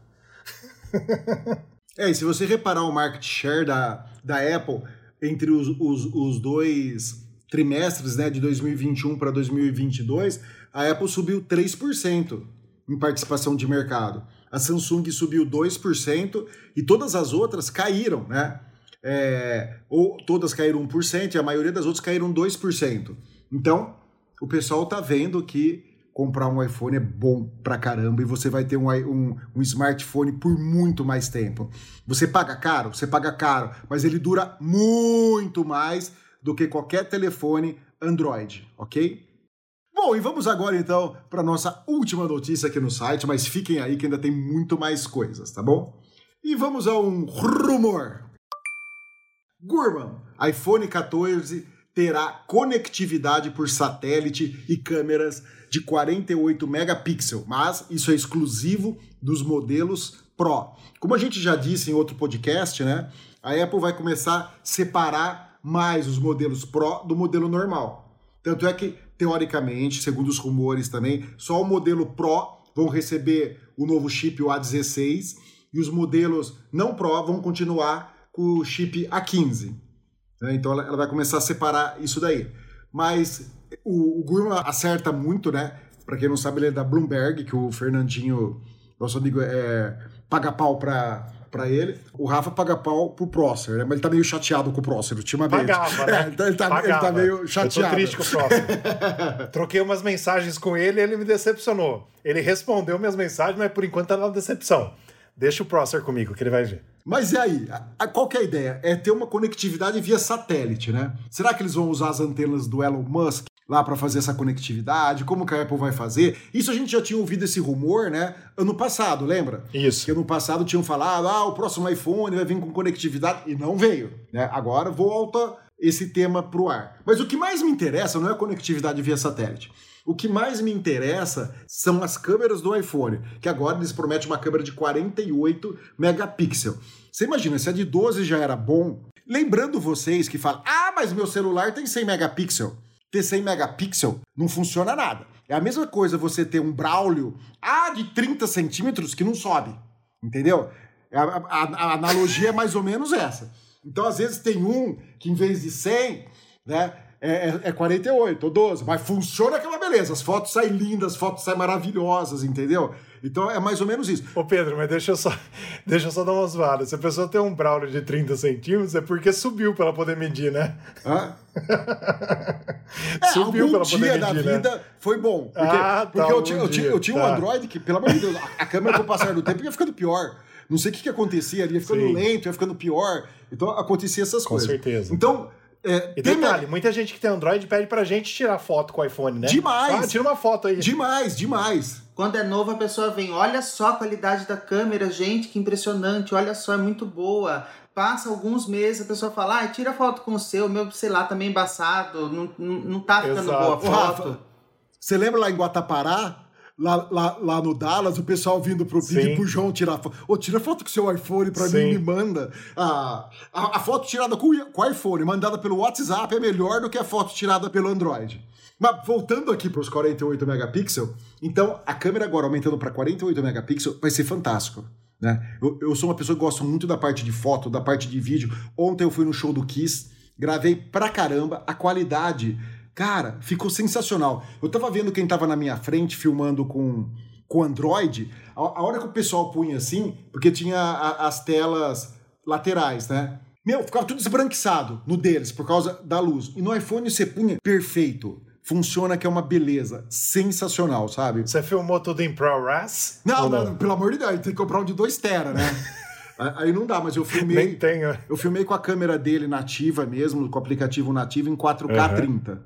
é, e se você reparar o market share da, da Apple entre os, os, os dois trimestres, né, de 2021 para 2022, a Apple subiu 3% em participação de mercado. A Samsung subiu 2% e todas as outras caíram, né? É, ou todas caíram 1% e a maioria das outras caíram 2%. Então, o pessoal tá vendo que comprar um iPhone é bom pra caramba e você vai ter um, um, um, smartphone por muito mais tempo. Você paga caro? Você paga caro, mas ele dura muito mais do que qualquer telefone Android, ok? Bom, e vamos agora então para nossa última notícia aqui no site, mas fiquem aí que ainda tem muito mais coisas, tá bom? E vamos a um rumor. Gurman, iPhone 14 terá conectividade por satélite e câmeras de 48 megapixels, mas isso é exclusivo dos modelos Pro. Como a gente já disse em outro podcast, né? A Apple vai começar a separar mais os modelos Pro do modelo normal. Tanto é que, teoricamente, segundo os rumores também, só o modelo Pro vão receber o novo chip, o A16, e os modelos não Pro vão continuar com o chip A15. Né? Então ela, ela, vai começar a separar isso daí. Mas o, o Gurman acerta muito, né? Para quem não sabe, ele é da Bloomberg, que o Fernandinho, nosso amigo, é, paga pau para para ele. O Rafa paga pau pro Prosser, né? Mas ele tá meio chateado com o Prosser ultimamente. Pagava, né? [LAUGHS] É, então ele, tá, Pagava. ele tá meio chateado. Eu tô triste com o Prosser. [LAUGHS] Troquei umas mensagens com ele e ele me decepcionou. Ele respondeu minhas mensagens, mas por enquanto tá na decepção. Deixa o Prosser comigo, que ele vai ver. Mas e aí? A, qual que é a ideia? É ter uma conectividade via satélite, né? Será que eles vão usar as antenas do Elon Musk lá para fazer essa conectividade? Como que a Apple vai fazer? Isso a gente já tinha ouvido esse rumor, né? Ano passado, lembra? Isso. Que ano passado tinham falado, ah, o próximo iPhone vai vir com conectividade e não veio, né? Agora volta esse tema pro ar. Mas o que mais me interessa não é a conectividade via satélite. O que mais me interessa são as câmeras do iPhone, que agora eles prometem uma câmera de 48 megapixels. Você imagina, se a de 12 já era bom, lembrando vocês que falam, ah, mas meu celular tem 100 megapixels. Ter 100 megapixels não funciona nada. É a mesma coisa você ter um Braulio, ah, de 30 centímetros que não sobe, entendeu? A, a, a analogia é mais ou menos essa. Então, às vezes, tem um que em vez de 100, né, é, é 48 é ou 12, mas funciona que é beleza. As fotos saem lindas, as fotos saem maravilhosas, entendeu? Então é mais ou menos isso. Ô Pedro, mas deixa eu só, [LAUGHS] deixa eu só dar umas zoada. Se a pessoa tem um Braulio de 30 centímetros, é porque subiu para ela poder medir, né? Hã? [LAUGHS] é, subiu para poder medir, da né? vida foi bom. Porque, ah, tá, porque eu, tinha, eu, tinha, eu tinha tá. um Android que, pelo amor de Deus, a, a câmera com o passar do tempo ia ficando pior. Não sei o que, que acontecia ali, ia ficando Sim. lento, ia ficando pior. Então acontecia essas com coisas. Com certeza. Então é, e detalhe, muita gente que tem Android pede pra gente tirar foto com o iPhone, né? Demais! Ah, tira uma foto aí. Demais, demais. Quando é novo, a pessoa vem, olha só a qualidade da câmera, gente, que impressionante, olha só, é muito boa. Passa alguns meses, a pessoa fala, ah, tira foto com o seu, meu, sei lá, também tá embaçado, não, não, não tá ficando Exato. boa a foto. Rafa, você lembra lá em Guatapará? Lá, lá, lá no Dallas, o pessoal vindo pro, pedir pro João tirar foto. Ô, tira foto com seu iPhone pra Sim. mim, me manda. a, a, foto tirada com, com o iPhone, mandada pelo WhatsApp, é melhor do que a foto tirada pelo Android. Mas voltando aqui para os 48 megapixels, então a câmera agora aumentando para 48 megapixels vai ser fantástico. Né? Eu, eu, sou uma pessoa que gosta muito da parte de foto, da parte de vídeo. Ontem eu fui no show do Kiss, gravei pra caramba, a qualidade Cara, ficou sensacional. Eu tava vendo quem tava na minha frente filmando com com Android, a, a hora que o pessoal punha assim, porque tinha a, as telas laterais, né? Meu, ficava tudo esbranquiçado no deles por causa da luz. E no iPhone você punha perfeito. Funciona que é uma beleza. Sensacional, sabe? Você filmou tudo em ProRes? Não, não, não, pelo amor de Deus, tem que comprar um de 2 tera, né? [LAUGHS] Aí não dá, mas eu filmei. Nem tenho. Eu filmei com a câmera dele nativa mesmo, com o aplicativo nativo em 4K uhum.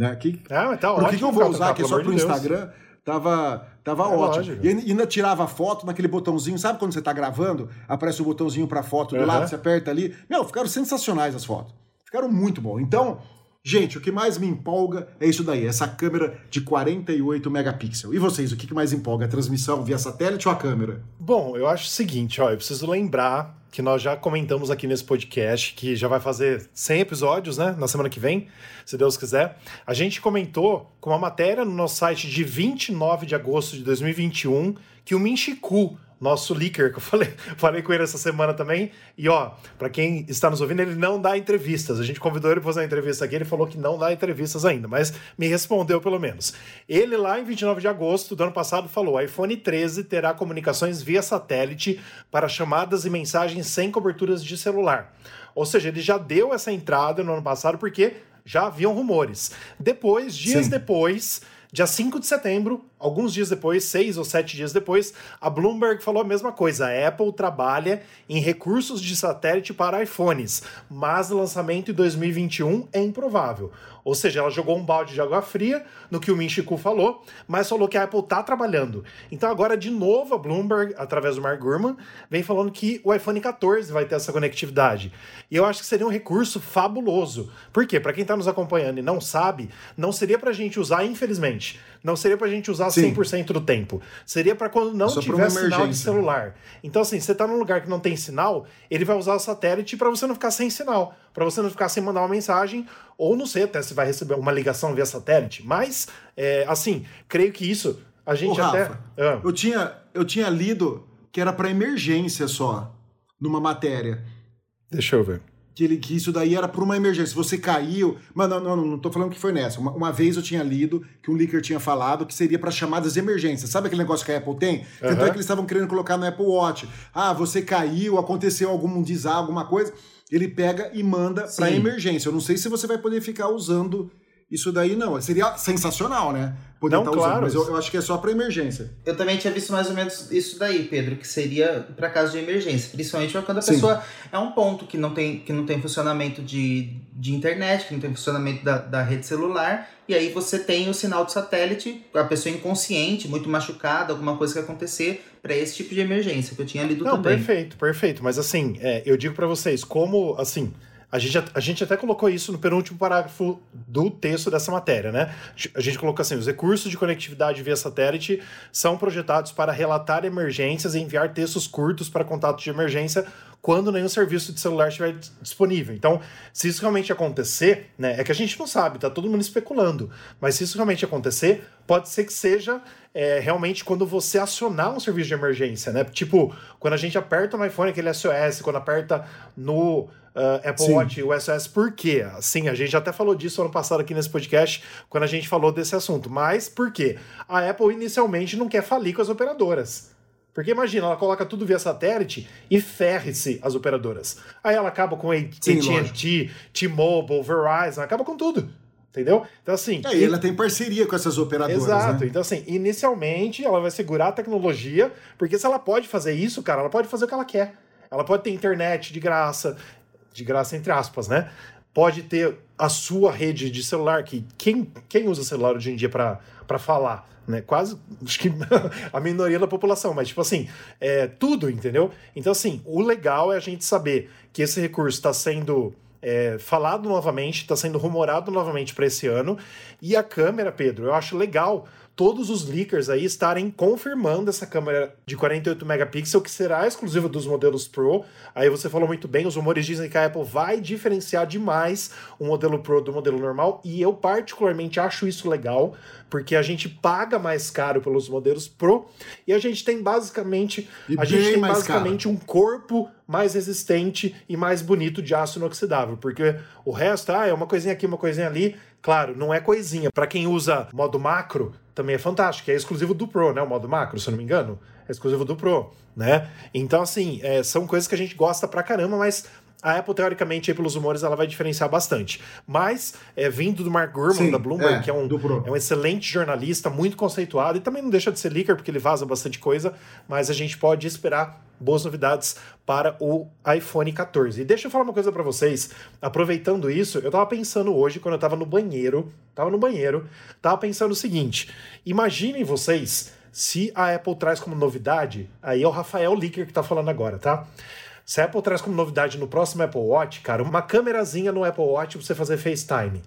30. Né? Que, ah, mas tá ótimo. que, que eu vou usar aqui só pro de Instagram? Deus. Tava, tava é ótimo. Lógico. E ainda tirava foto naquele botãozinho, sabe quando você tá gravando? Aparece o botãozinho pra foto do uhum. lado, você aperta ali. Meu, ficaram sensacionais as fotos. Ficaram muito bom. Então, gente, o que mais me empolga é isso daí, essa câmera de 48 megapixels. E vocês, o que mais empolga? A transmissão via satélite ou a câmera? Bom, eu acho o seguinte, ó, eu preciso lembrar que nós já comentamos aqui nesse podcast, que já vai fazer 100 episódios, né, na semana que vem, se Deus quiser. A gente comentou com uma matéria no nosso site de 29 de agosto de 2021 que o Minchiku nosso leaker, que eu [LAUGHS] falei, falei com ele essa semana também. E ó, para quem está nos ouvindo, ele não dá entrevistas. A gente convidou ele para fazer uma entrevista aqui, ele falou que não dá entrevistas ainda, mas me respondeu pelo menos. Ele lá em 29 de agosto do ano passado falou: iPhone 13 terá comunicações via satélite para chamadas e mensagens sem coberturas de celular. Ou seja, ele já deu essa entrada no ano passado porque já haviam rumores. Depois, dias Sim. depois, dia 5 de setembro, Alguns dias depois, seis ou sete dias depois, a Bloomberg falou a mesma coisa. A Apple trabalha em recursos de satélite para iPhones, mas lançamento em 2021 é improvável. Ou seja, ela jogou um balde de água fria no que o Minchiku falou, mas falou que a Apple está trabalhando. Então agora, de novo, a Bloomberg, através do Mark Gurman, vem falando que o iPhone 14 vai ter essa conectividade. E eu acho que seria um recurso fabuloso. Por quê? Para quem está nos acompanhando e não sabe, não seria para a gente usar, infelizmente, não seria para a gente usar Sim. 100% do tempo. Seria para quando não Só tiver sinal de celular. Então, assim, você tá num lugar que não tem sinal, ele vai usar o satélite para você não ficar sem sinal, para você não ficar sem mandar uma mensagem, ou não sei até se vai receber uma ligação via satélite. Mas, é, assim, creio que isso a gente Ô, até. Rafa, ah. eu, tinha, eu tinha lido que era para emergência só, numa matéria. Deixa eu ver que, ele, que isso daí era por uma emergência. Você caiu. Mas não, não, não, tô falando que foi nessa. Uma, uma vez eu tinha lido que um leaker tinha falado que seria para chamadas de emergência. Sabe aquele negócio que a Apple tem? Tanto uhum. é que eles estavam querendo colocar no Apple Watch. Ah, você caiu, aconteceu algum desastre, alguma coisa. Ele pega e manda para emergência. Eu não sei se você vai poder ficar usando isso daí não. Seria sensacional, né? Poder Não, estar claro. usando, mas eu, eu acho que é só para emergência. Eu também tinha visto mais ou menos isso daí, Pedro, que seria para caso de emergência, principalmente quando a Sim. pessoa é um ponto que não tem, que não tem funcionamento de, de internet, que não tem funcionamento da, da rede celular, e aí você tem o sinal de satélite, a pessoa inconsciente, muito machucada, alguma coisa que acontecer, para esse tipo de emergência, que eu tinha lido Não, também. perfeito, perfeito. Mas assim, é, eu digo pra vocês, como assim. A gente, a gente até colocou isso no penúltimo parágrafo do texto dessa matéria, né? A gente colocou assim: os recursos de conectividade via satélite são projetados para relatar emergências e enviar textos curtos para contato de emergência quando nenhum serviço de celular estiver disponível. Então, se isso realmente acontecer, né? É que a gente não sabe, tá todo mundo especulando. Mas se isso realmente acontecer, pode ser que seja é, realmente quando você acionar um serviço de emergência, né? Tipo, quando a gente aperta no iPhone aquele SOS, quando aperta no uh, Apple Sim. Watch o SOS, por quê? Sim, a gente até falou disso ano passado aqui nesse podcast, quando a gente falou desse assunto. Mas por quê? A Apple inicialmente não quer falir com as operadoras. Porque imagina, ela coloca tudo via satélite e ferre-se as operadoras. Aí ela acaba com AT&T, T-Mobile, Verizon, acaba com tudo. Entendeu? Então assim... É, e ela tem parceria com essas operadoras, Exato. né? Então, assim, inicialmente ela vai segurar a tecnologia, porque se ela pode fazer isso, cara, ela pode fazer o que ela quer. Ela pode ter internet de graça, de graça entre aspas, né? Pode ter a sua rede de celular, que quem, quem usa celular hoje em dia para falar? Né? Quase, acho que [LAUGHS] a minoria da população, mas tipo assim, é tudo, entendeu? Então, assim, o legal é a gente saber que esse recurso está sendo é, falado novamente, está sendo rumorado novamente para esse ano. E a câmera, Pedro, eu acho legal todos os leakers aí estarem confirmando essa câmera de 48 megapixels, que será exclusiva dos modelos Pro. Aí você falou muito bem, os rumores dizem que a Apple vai diferenciar demais o modelo Pro do modelo normal, e eu particularmente acho isso legal, porque a gente paga mais caro pelos modelos Pro, e a gente tem basicamente, E a gente tem basicamente um corpo mais resistente e mais bonito de aço inoxidável, porque o resto, ah, é uma coisinha aqui, uma coisinha ali, claro, não é coisinha. Para quem usa modo macro, também é fantástico, é exclusivo do Pro, né, o modo macro, se eu não me engano, é exclusivo do Pro, né? Então, assim, é, são coisas que a gente gosta pra caramba, mas a Apple, teoricamente, aí, pelos rumores, ela vai diferenciar bastante. Mas, é, vindo do Mark Gurman, Sim, da Bloomberg, é, que é um, é um excelente jornalista, muito conceituado, e também não deixa de ser leaker, porque ele vaza bastante coisa, mas a gente pode esperar boas novidades para o iPhone 14. E deixa eu falar uma coisa para vocês, aproveitando isso, eu tava pensando hoje, quando eu tava no banheiro, tava no banheiro, tava pensando o seguinte, imaginem vocês se a Apple traz como novidade, aí é o Rafael Leaker que tá falando agora, tá? Se a Apple traz como novidade no próximo Apple Watch, cara, uma câmerazinha no Apple Watch pra você fazer FaceTime.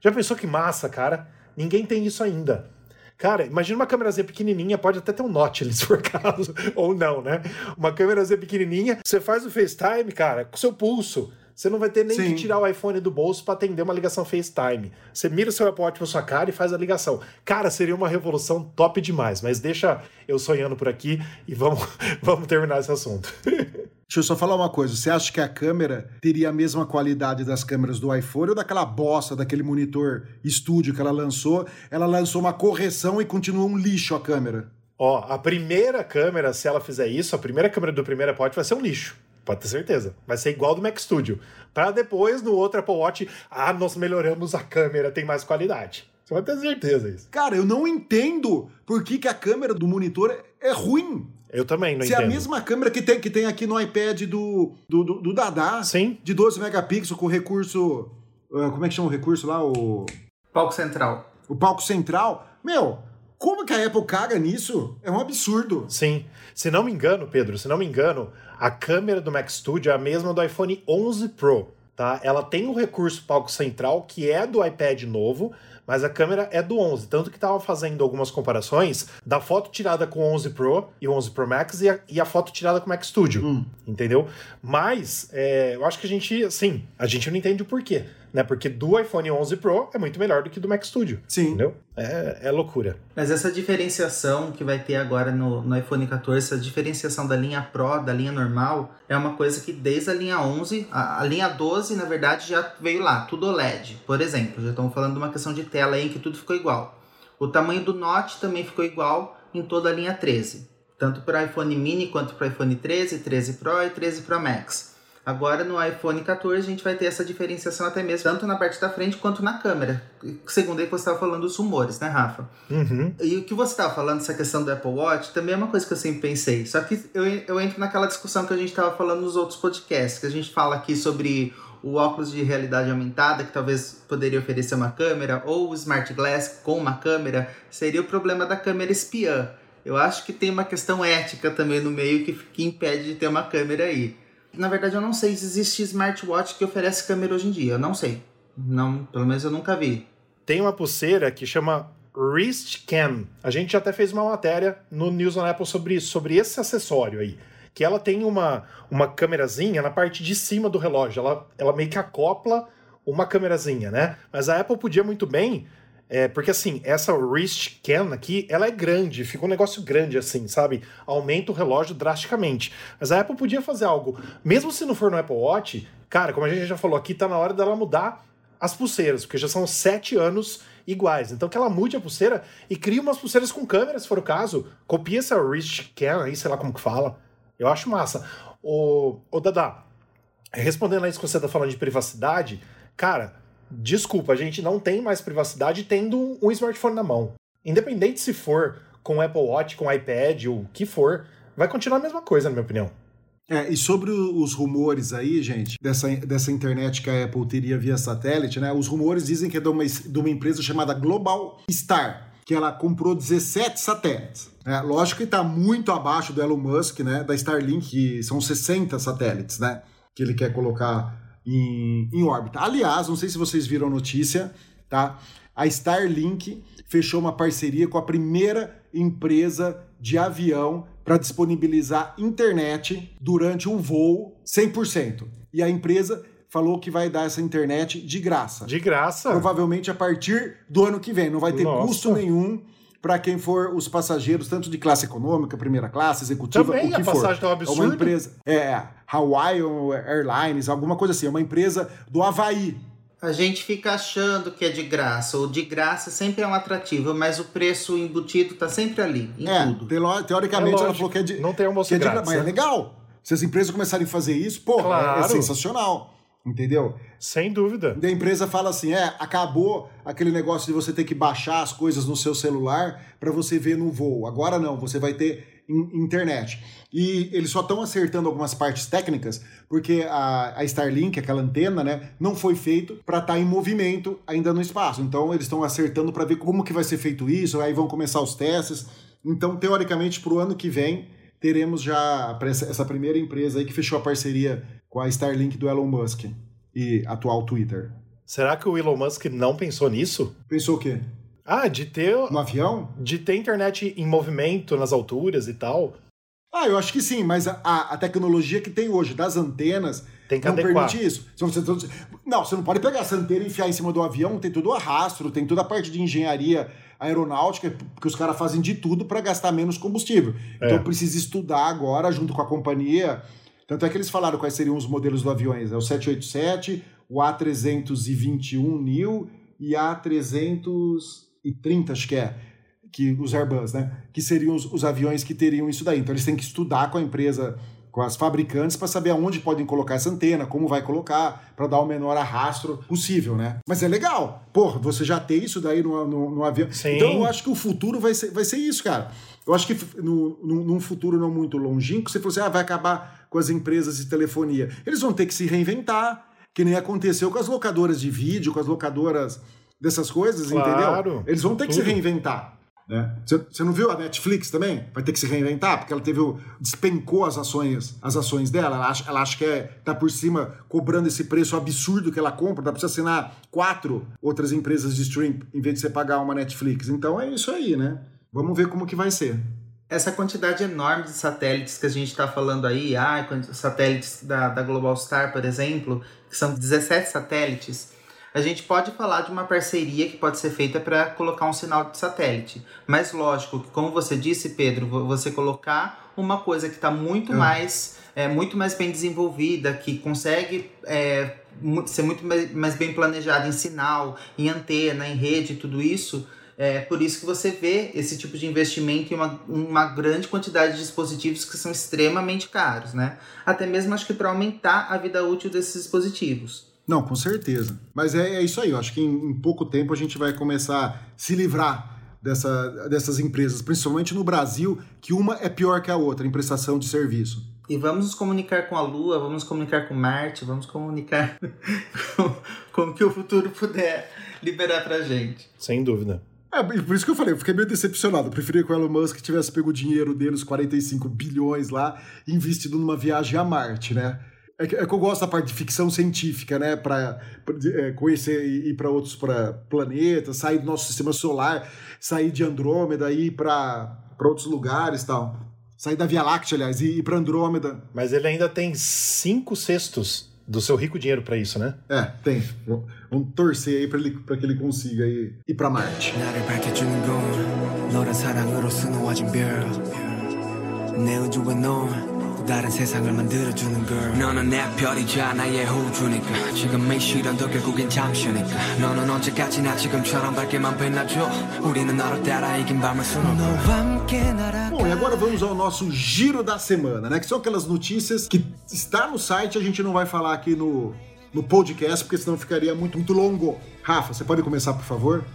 Já pensou que massa, cara? Ninguém tem isso ainda. Cara, imagina uma câmerazinha pequenininha, pode até ter um note ali, [LAUGHS] se for caso, ou não, né? Uma câmerazinha pequenininha, você faz o FaceTime, cara, com seu pulso. Você não vai ter nem Sim. que tirar o iPhone do bolso para atender uma ligação FaceTime. Você mira o seu Apple Watch pra sua cara e faz a ligação. Cara, seria uma revolução top demais, mas deixa eu sonhando por aqui e vamos, [LAUGHS] vamos terminar esse assunto. [LAUGHS] Deixa eu só falar uma coisa. Você acha que a câmera teria a mesma qualidade das câmeras do iPhone ou daquela bosta, daquele monitor estúdio que ela lançou? Ela lançou uma correção e continua um lixo a câmera. Ó, a primeira câmera, se ela fizer isso, a primeira câmera do primeiro Apple Watch vai ser um lixo. Pode ter certeza. Vai ser igual do Mac Studio. Para depois, no outro Apple Watch, ah, nós melhoramos a câmera, tem mais qualidade. Você vai ter certeza disso. Cara, eu não entendo por que, que a câmera do monitor é ruim. Eu também não Se é entendo. a mesma câmera que tem, que tem aqui no iPad do, do, do, do Dada, Sim. de 12 megapixels, com recurso. ah, Como é que chama o recurso lá? O, Palco central. o palco central. Meu, como que a Apple caga nisso? É um absurdo. Sim. Se não me engano, Pedro, se não me engano, a câmera do Mac Studio é a mesma do iPhone 11 Pro, tá? Ela tem o recurso palco central, que é do iPad novo, mas a câmera é do 11. Tanto que tava fazendo algumas comparações da foto tirada com o 11 Pro e o 11 Pro Max e a, e a foto tirada com o Mac Studio, entendeu? Mas é, eu acho que a gente, assim, a gente não entende o porquê, né? Porque do iPhone 11 Pro é muito melhor do que do Mac Studio, Sim. entendeu? É, é loucura. Mas essa diferenciação que vai ter agora no, no iPhone 14, essa diferenciação da linha Pro, da linha normal, é uma coisa que desde a linha 11, a, a linha 12, na verdade, já veio lá, tudo OLED. Por exemplo, já estamos falando de uma questão de tela aí em que tudo ficou igual. O tamanho do Note também ficou igual em toda a linha 13. Tanto para iPhone mini quanto para iPhone 13, 13 Pro e 13 Pro Max. Agora no iPhone 14 a gente vai ter essa diferenciação até mesmo, tanto na parte da frente quanto na câmera. Segundo aí que você estava falando dos rumores, né, Rafa? Uhum. E o que você estava falando, essa questão do Apple Watch, também é uma coisa que eu sempre pensei. Só que eu, eu entro naquela discussão que a gente estava falando nos outros podcasts, que a gente fala aqui sobre o óculos de realidade aumentada, que talvez poderia oferecer uma câmera, ou o Smart Glass com uma câmera, seria o problema da câmera espiã. Eu acho que tem uma questão ética também no meio que, que impede de ter uma câmera aí. Na verdade, eu não sei se existe smartwatch que oferece câmera hoje em dia. Eu não sei. Não, pelo menos eu nunca vi. Tem uma pulseira que chama Wrist Cam. A gente até fez uma matéria no News on Apple sobre isso, sobre esse acessório aí. Que ela tem uma, uma câmerazinha na parte de cima do relógio. Ela, ela meio que acopla uma câmerazinha, né? Mas a Apple podia muito bem é, porque assim, essa wrist cam aqui, ela é grande, fica um negócio grande assim, sabe? Aumenta o relógio drasticamente. Mas a Apple podia fazer algo, mesmo se não for no Apple Watch, cara, como a gente já falou aqui, tá na hora dela mudar as pulseiras, porque já são sete anos iguais. Então que ela mude a pulseira e crie umas pulseiras com câmera, se for o caso. Copia essa wrist cam aí, sei lá como que fala. Eu acho massa. O, o Dada, respondendo a isso que você tá falando de privacidade, cara, desculpa, a gente não tem mais privacidade tendo um smartphone na mão. Independente se for com Apple Watch, com iPad ou o que for, vai continuar a mesma coisa, na minha opinião. É, e sobre os rumores aí, gente, dessa, dessa internet que a Apple teria via satélite, né? Os rumores dizem que é de uma, de uma empresa chamada Global Star, que ela comprou 17 satélites. É, lógico que está muito abaixo do Elon Musk, né? Da Starlink, que são 60 satélites, né? Que ele quer colocar em, em órbita. Aliás, não sei se vocês viram a notícia, tá? A Starlink fechou uma parceria com a primeira empresa de avião para disponibilizar internet durante um voo 100%. E a empresa falou que vai dar essa internet de graça. De graça? Provavelmente a partir do ano que vem. Não vai ter Nossa. custo nenhum para quem for os passageiros, tanto de classe econômica, primeira classe, executiva, Também, o que a passagem for. Tá um absurdo. É uma empresa, é, Hawaiian Airlines, alguma coisa assim, é uma empresa do Havaí. A gente fica achando que é de graça, ou de graça sempre é um atrativo, mas o preço embutido tá sempre ali, em é, tudo. Teoricamente é ela falou que é de. Não tem almoço que é. De, mas é legal. Se as empresas começarem a fazer isso, pô, claro. é, é sensacional. Entendeu? Sem dúvida. E a empresa fala assim: é, acabou aquele negócio de você ter que baixar as coisas no seu celular para você ver no voo. Agora não, você vai ter internet. E eles só estão acertando algumas partes técnicas, porque a, a Starlink, aquela antena, né, não foi feito para estar tá em movimento ainda no espaço. Então eles estão acertando para ver como que vai ser feito isso, aí vão começar os testes. Então, teoricamente, para o ano que vem, teremos já essa primeira empresa aí que fechou a parceria com a Starlink do Elon Musk e atual Twitter. Será que o Elon Musk não pensou nisso? Pensou o quê? Ah, de ter. No avião? De ter internet em movimento nas alturas e tal. Ah, eu acho que sim, mas a, a tecnologia que tem hoje das antenas tem que não adequar. permite isso. Não, você não pode pegar essa antena e enfiar em cima do avião, tem tudo a rastro, tem toda a parte de engenharia aeronáutica, porque os caras fazem de tudo para gastar menos combustível. É. Então precisa estudar agora, junto com a companhia, tanto é que eles falaram quais seriam os modelos dos aviões. É o 787, o A321 Neo e A330, acho que é, que os Airbus, né? Que seriam os, os aviões que teriam isso daí. Então eles têm que estudar com a empresa com as fabricantes para saber aonde podem colocar essa antena, como vai colocar, para dar o menor arrasto possível, né? Mas é legal. Porra, você já tem isso daí no, no, no avião. Sim. Então eu acho que o futuro vai ser, vai ser isso, cara. Eu acho que no, no, num futuro não muito longínquo, você falou assim, ah, vai acabar com as empresas de telefonia. Eles vão ter que se reinventar, que nem aconteceu com as locadoras de vídeo, com as locadoras dessas coisas, claro, entendeu? Eles vão ter tudo. que se reinventar. Né? Você não viu a Netflix também? Vai ter que se reinventar, porque ela teve o, despencou as ações, as ações dela. Ela acha, ela acha que é, tá por cima cobrando esse preço absurdo que ela compra. Pra você assinar quatro outras empresas de stream em vez de você pagar uma Netflix. Então é isso aí, né? Vamos ver como que vai ser. Essa quantidade enorme de satélites que a gente está falando aí, ah, satélites da, da Global Star, por exemplo, que são 17 satélites, a gente pode falar de uma parceria que pode ser feita para colocar um sinal de satélite. Mas lógico que, como você disse, Pedro, você colocar uma coisa que está muito hum. mais é, muito mais bem desenvolvida, que consegue é, ser muito mais bem planejada em sinal, em antena, em rede, tudo isso, É por isso que você vê esse tipo de investimento em uma, uma grande quantidade de dispositivos que são extremamente caros, né? Até mesmo acho que para aumentar a vida útil desses dispositivos. Não, com certeza. Mas é, é isso aí, eu acho que em, em, pouco tempo a gente vai começar a se livrar dessa, dessas empresas, principalmente no Brasil, que uma é pior que a outra em prestação de serviço. E vamos nos comunicar com a Lua, vamos nos comunicar com Marte, vamos comunicar [LAUGHS] com, com o que o futuro puder liberar pra gente. Sem dúvida. É, por isso que eu falei, eu fiquei meio decepcionado. Eu preferia que o Elon Musk tivesse pego o dinheiro dele, os 45 bilhões lá, investido numa viagem a Marte, né? É que, é que eu gosto da parte de ficção científica, né? Para é, conhecer e ir para outros pra planetas, sair do nosso sistema solar, sair de Andrômeda, ir para outros lugares tal. Sair da Via Láctea, aliás, e ir para Andrômeda. Mas ele ainda tem cinco sextos do seu rico dinheiro para isso, né? É, tem. Vamos torcer aí para que ele consiga ir, ir para Marte. 다른 세상을 만들어주는 girl 너는 내 별이자 나의 호주니까 지금의 시련도 결국엔 잠시니까 너는 언제까지나 지금처럼 밝게만 빛나줘 우리는 너를 따라 이긴 밤을 수놓고 너와 함께 날아 Bom, e agora vamos ao nosso giro da semana, né? Que são aquelas notícias que está no site, a gente não vai falar aqui no, no podcast, porque senão ficaria muito, muito longo. Rafa, você pode começar, por favor?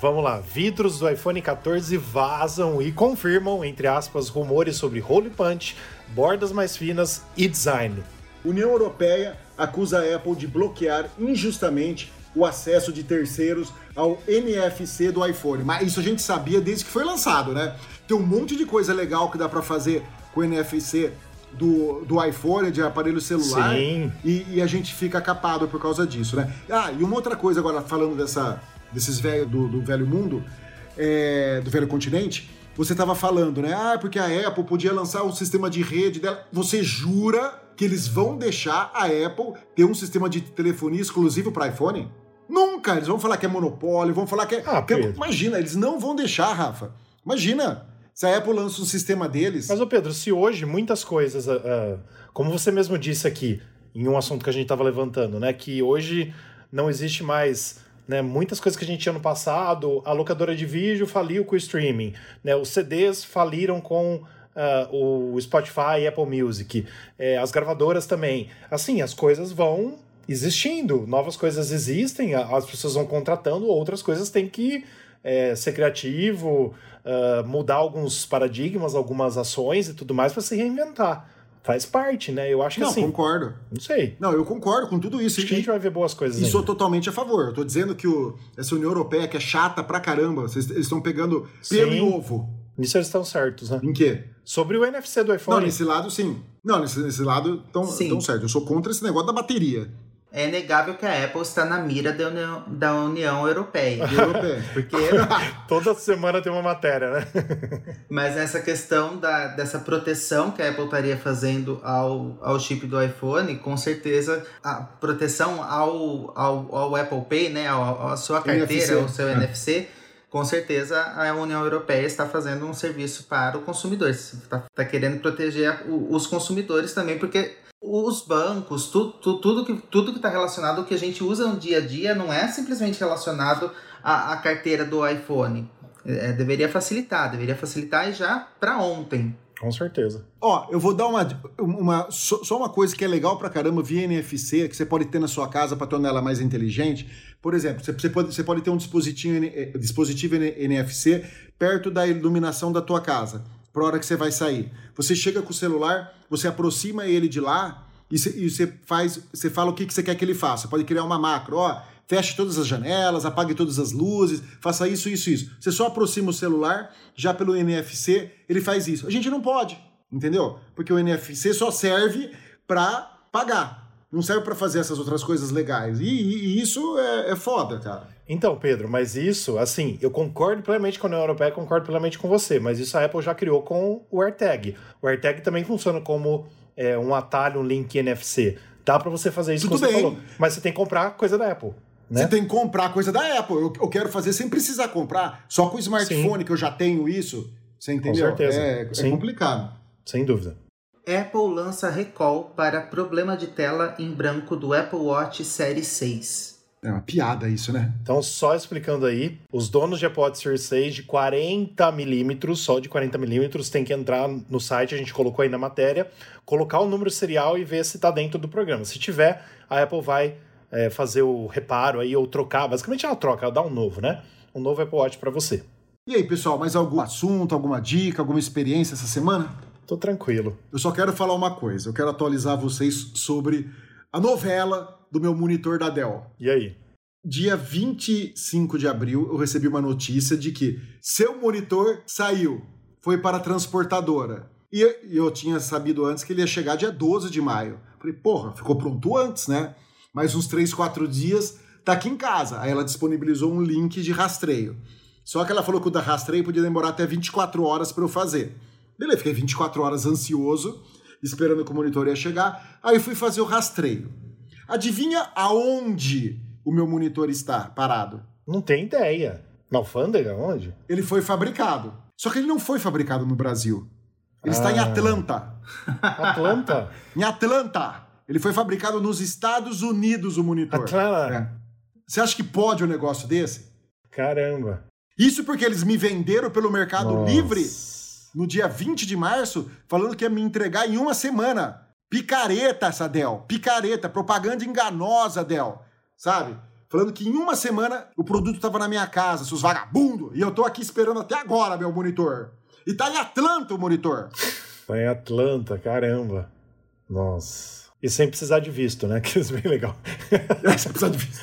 Vamos lá, vidros do iPhone 14 vazam e confirmam, entre aspas, rumores sobre hole punch, bordas mais finas e design. União Europeia acusa a Apple de bloquear injustamente o acesso de terceiros ao NFC do iPhone. Mas isso a gente sabia desde que foi lançado, né? Tem um monte de coisa legal que dá para fazer com o NFC do, do iPhone, de aparelho celular. Sim. E, e, a gente fica capado por causa disso, né? Ah, e uma outra coisa agora, falando dessa, desses velhos do, do velho mundo, é, do velho continente, você estava falando, né? Ah, porque a Apple podia lançar um sistema de rede dela. Você jura que eles vão deixar a Apple ter um sistema de telefonia exclusivo para iPhone? Nunca! Eles vão falar que é monopólio, vão falar que é. Ah, que é... Imagina, eles não vão deixar, Rafa. Imagina! Se a Apple lança um sistema deles. Mas, ô Pedro, se hoje muitas coisas, uh, como você mesmo disse aqui, em um assunto que a gente estava levantando, né? Que hoje não existe mais né, muitas coisas que a gente tinha no passado, a locadora de vídeo faliu com o streaming, né, os CDs faliram com uh, o Spotify e Apple Music, é, as gravadoras também. Assim, as coisas vão existindo, novas coisas existem, as pessoas vão contratando, outras coisas têm que é, ser criativo, uh, mudar alguns paradigmas, algumas ações e tudo mais para se reinventar faz parte, né? Eu acho que não, assim. Não, concordo. Não sei. Não, eu concordo com tudo isso. Acho que a gente vai ver boas coisas. E ainda. sou totalmente a favor. Eu tô dizendo que o, essa União Europeia, que é chata pra caramba, vocês, eles estão pegando pelo sim. e ovo. Nisso eles estão certos, né? Em quê? Sobre o NFC do iPhone. Não, nesse lado sim. Não, nesse, nesse lado estão certo. Eu sou contra esse negócio da bateria é negável que a Apple está na mira da União, da União Europeia. [LAUGHS] porque [LAUGHS] toda semana tem uma matéria, né? [LAUGHS] Mas essa questão da, dessa proteção que a Apple estaria fazendo ao, ao chip do iPhone, com certeza a proteção ao, ao, ao Apple Pay, né, à sua carteira, ao seu é. NFC, com certeza a União Europeia está fazendo um serviço para o consumidor. Está tá querendo proteger os consumidores também, porque os bancos, tu, tu, tudo que tudo que está relacionado ao que a gente usa no dia a dia não é simplesmente relacionado à, à carteira do iPhone. É, deveria facilitar, deveria facilitar já para ontem. Com certeza. Ó, eu vou dar uma, uma só uma coisa que é legal pra caramba via NFC, que você pode ter na sua casa para tornar ela mais inteligente. Por exemplo, você pode, você pode ter um dispositivo, eh, dispositivo NFC perto da iluminação da tua casa para hora que você vai sair. Você chega com o celular, você aproxima ele de lá e você faz, você fala o que, que você quer que ele faça. Pode criar uma macro, ó, feche todas as janelas, apague todas as luzes, faça isso, isso, isso. Você só aproxima o celular, já pelo NFC, ele faz isso. A gente não pode, entendeu? Porque o NFC só serve para pagar. Não serve para fazer essas outras coisas legais. E, e, e isso é, é foda, cara. Então, Pedro, mas isso, assim, eu concordo plenamente com a União Europeia, concordo plenamente com você, mas isso a Apple já criou com o AirTag. O AirTag também funciona como é, um atalho, um link NFC. Dá para você fazer isso Tudo você bem. falou, mas você tem que comprar coisa da Apple. Né? Você tem que comprar coisa da Apple. Eu, eu, quero fazer sem precisar comprar. Só com o smartphone Sim. que eu já tenho isso. Você entendeu? Com certeza. É, é complicado. Sem dúvida. Apple lança recall para problema de tela em branco do Apple Watch Série 6. É uma piada isso, né? Então, só explicando aí, os donos de iPod Series 6 de 40 milímetros, só de 40 milímetros, tem que entrar no site, a gente colocou aí na matéria, colocar o número serial e ver se está dentro do programa. Se tiver, a Apple vai é, fazer o reparo aí ou trocar. Basicamente é uma troca, ela dá um novo, né? Um novo Apple Watch para você. E aí, pessoal, mais algum assunto, alguma dica, alguma experiência essa semana? Tô tranquilo. Eu só quero falar uma coisa, eu quero atualizar vocês sobre a novela do meu monitor da Dell. E aí? Dia 25 de abril, eu recebi uma notícia de que seu monitor saiu, foi para a transportadora. E eu tinha sabido antes que ele ia chegar dia 12 de maio. Falei, porra, ficou pronto antes, né? Mais uns 3, 4 dias, tá aqui em casa. Aí ela disponibilizou um link de rastreio. Só que ela falou que o da rastreio podia demorar até 24 horas para eu fazer. Beleza, fiquei 24 horas ansioso, esperando que o monitor ia chegar. Aí fui fazer o rastreio. Adivinha aonde o meu monitor está parado? Não tem ideia. Na alfândega? Onde? Ele foi fabricado. Só que ele não foi fabricado no Brasil. Ele ah. está em ah. Atlanta. Atlanta? [LAUGHS] em Atlanta. Ele foi fabricado nos Estados Unidos, o monitor. Atlanta. É. Você acha que pode um negócio desse? Caramba. Isso porque eles me venderam pelo Mercado Nossa. Livre no dia 20 de março, falando que ia me entregar em uma semana. Picareta essa Dell, picareta, propaganda enganosa, Dell, sabe? Falando que em uma semana o produto estava na minha casa, seus vagabundos, e eu tô aqui esperando até agora meu monitor. E tá em Atlanta o monitor. [LAUGHS] Tá em Atlanta, caramba. Nossa. E sem precisar de visto, né? [LAUGHS] Que isso é bem legal. É, [LAUGHS] sem precisar de visto.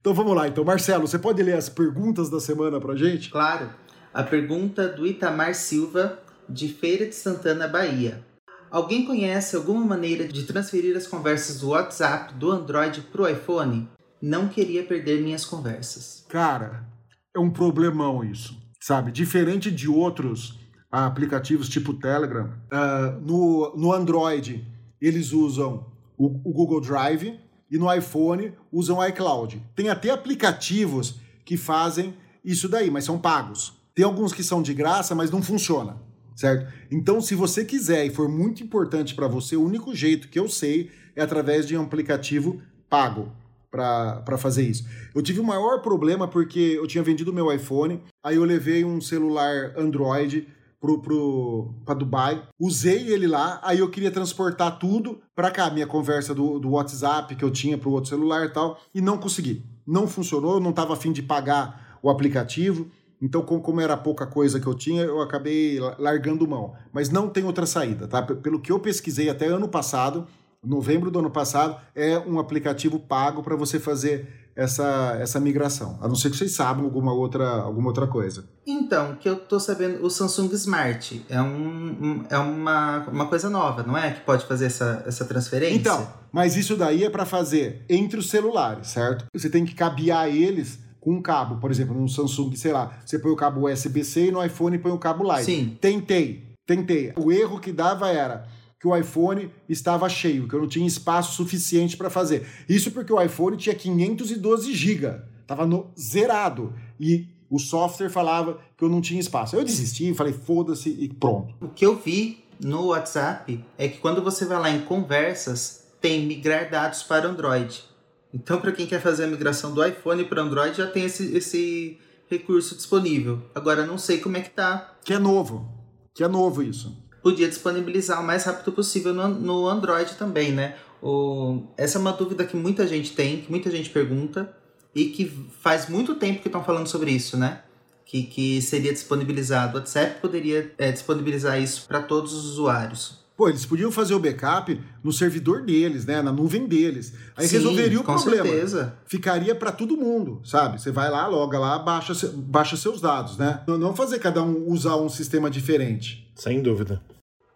Então vamos lá, então. Marcelo, você pode ler as perguntas da semana pra gente? Claro. A pergunta do Itamar Silva, de Feira de Santana, Bahia. Alguém conhece alguma maneira de transferir as conversas do WhatsApp do Android pro iPhone? Não queria perder minhas conversas. Cara, é um problemão isso, sabe? Diferente de outros aplicativos tipo Telegram, uh, no, no Android eles usam o, o Google Drive e no iPhone usam o iCloud. Tem até aplicativos que fazem isso daí, mas são pagos. Tem alguns que são de graça, mas não funciona, certo? Então, se você quiser e for muito importante para você, o único jeito que eu sei é através de um aplicativo pago para fazer isso. Eu tive o maior problema porque eu tinha vendido meu iPhone, aí eu levei um celular Android pro, pro, pra Dubai, usei ele lá, aí eu queria transportar tudo para cá, minha conversa do, do WhatsApp que eu tinha pro outro celular e tal, e não consegui. Não funcionou, eu não estava afim de pagar o aplicativo. Então, como era pouca coisa que eu tinha, eu acabei largando mão. Mas não tem outra saída, tá? Pelo que eu pesquisei até ano passado, novembro do ano passado, é um aplicativo pago para você fazer essa, essa migração. A não ser que vocês saibam alguma outra, alguma outra coisa. Então, que eu tô sabendo, o Samsung Smart é, um, um, é uma, uma coisa nova, não é? Que pode fazer essa, essa transferência? Então, mas isso daí é para fazer entre os celulares, certo? Você tem que cabear eles com um cabo, por exemplo, no Samsung, sei lá, você põe o cabo USB-C e no iPhone põe o cabo Lightning. Sim. Tentei, tentei. O erro que dava era que o iPhone estava cheio, que eu não tinha espaço suficiente para fazer. Isso porque o iPhone tinha 512 GB, estava zerado e o software falava que eu não tinha espaço. Eu desisti, falei foda-se e pronto. O que eu vi no WhatsApp é que quando você vai lá em conversas, tem migrar dados para Android. Então, para quem quer fazer a migração do iPhone para Android, já tem esse, esse recurso disponível. Agora, não sei como é que tá. Que é novo. Que é novo isso. Podia disponibilizar o mais rápido possível no, no Android também, né? O, essa é uma dúvida que muita gente tem, que muita gente pergunta e que faz muito tempo que estão falando sobre isso, né? Que, que seria disponibilizado. O WhatsApp poderia é, disponibilizar isso para todos os usuários. Pô, eles podiam fazer o backup no servidor deles, né? Na nuvem deles. Aí Sim, resolveria o com problema. Certeza. Ficaria para todo mundo, sabe? Você vai lá, loga lá, baixa, baixa seus dados, né? Não fazer cada um usar um sistema diferente. Sem dúvida.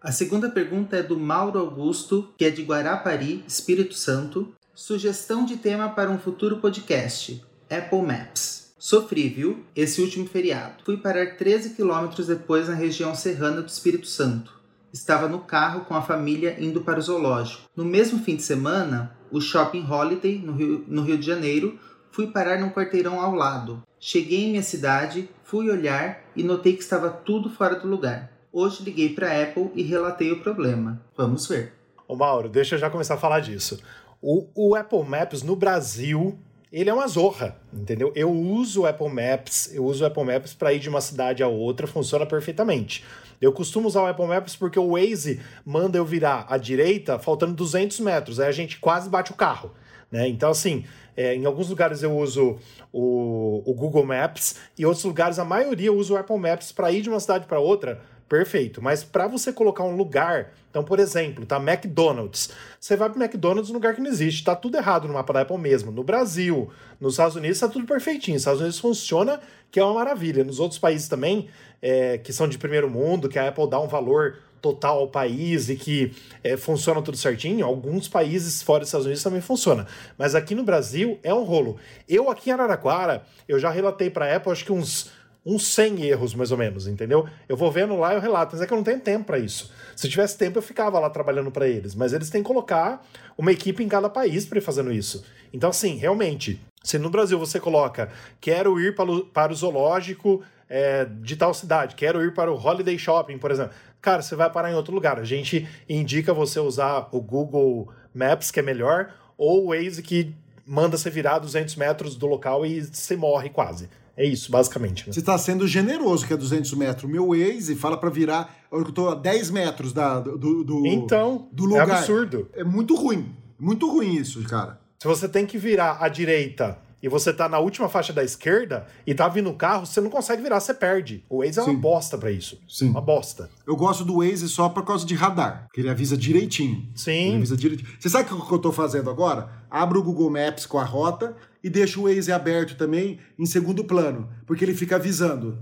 A segunda pergunta é do Mauro Augusto, que é de Guarapari, Espírito Santo. Sugestão de tema para um futuro podcast: Apple Maps. Sofri, viu? Esse último feriado. Fui parar 13 quilômetros depois na região serrana do Espírito Santo estava no carro com a família indo para o zoológico. No mesmo fim de semana, o Shopping Holiday, no Rio, no Rio de Janeiro, fui parar num quarteirão ao lado. Cheguei em minha cidade, fui olhar e notei que estava tudo fora do lugar. Hoje liguei para a Apple e relatei o problema. Vamos ver. Ô Mauro, deixa eu já começar a falar disso. O, o Apple Maps no Brasil, ele é uma zorra, entendeu? Eu uso o Apple Maps, eu uso o Apple Maps para ir de uma cidade a outra, funciona perfeitamente. Eu costumo usar o Apple Maps porque o Waze manda eu virar à direita faltando 200 metros, aí a gente quase bate o carro. Né? Então, assim, é, em alguns lugares eu uso o, o Google Maps e em outros lugares a maioria uso o Apple Maps para ir de uma cidade para outra Perfeito. Mas para você colocar um lugar, então, por exemplo, tá McDonald's. Você vai para McDonald's num lugar que não existe. Tá tudo errado no mapa da Apple mesmo. No Brasil, nos Estados Unidos, tá tudo perfeitinho. Nos Estados Unidos funciona, que é uma maravilha. Nos outros países também, é, que são de primeiro mundo, que a Apple dá um valor total ao país e que é, funciona tudo certinho. Alguns países fora dos Estados Unidos também funciona. Mas aqui no Brasil é um rolo. Eu aqui em Araraquara, eu já relatei para a Apple, acho que uns uns 100 erros, mais ou menos, entendeu? Eu vou vendo lá e eu relato, mas é que eu não tenho tempo para isso. Se tivesse tempo, eu ficava lá trabalhando para eles, mas eles têm que colocar uma equipe em cada país para ir fazendo isso. Então, assim, realmente, se no Brasil você coloca quero ir para o, para o zoológico é, de tal cidade, quero ir para o Holiday Shopping, por exemplo, cara, você vai parar em outro lugar. A gente indica você usar o Google Maps, que é melhor, ou o Waze, que manda você virar 200 metros do local e você morre quase. É isso, basicamente. Né? Você está sendo generoso, que é 200 metros. O meu Waze fala para virar. Eu estou a 10 metros da, do, do, então, do lugar. É absurdo. É muito ruim. Muito ruim isso, cara. Se você tem que virar à direita e você tá na última faixa da esquerda e tá vindo o carro, você não consegue virar, você perde. O Waze é uma bosta para isso. Sim. Uma bosta. Eu gosto do Waze só por causa de radar, que ele avisa direitinho. Sim. Ele avisa direitinho. Você sabe o que eu tô fazendo agora? Abro o Google Maps com a rota e deixo o Waze aberto também em segundo plano, porque ele fica avisando.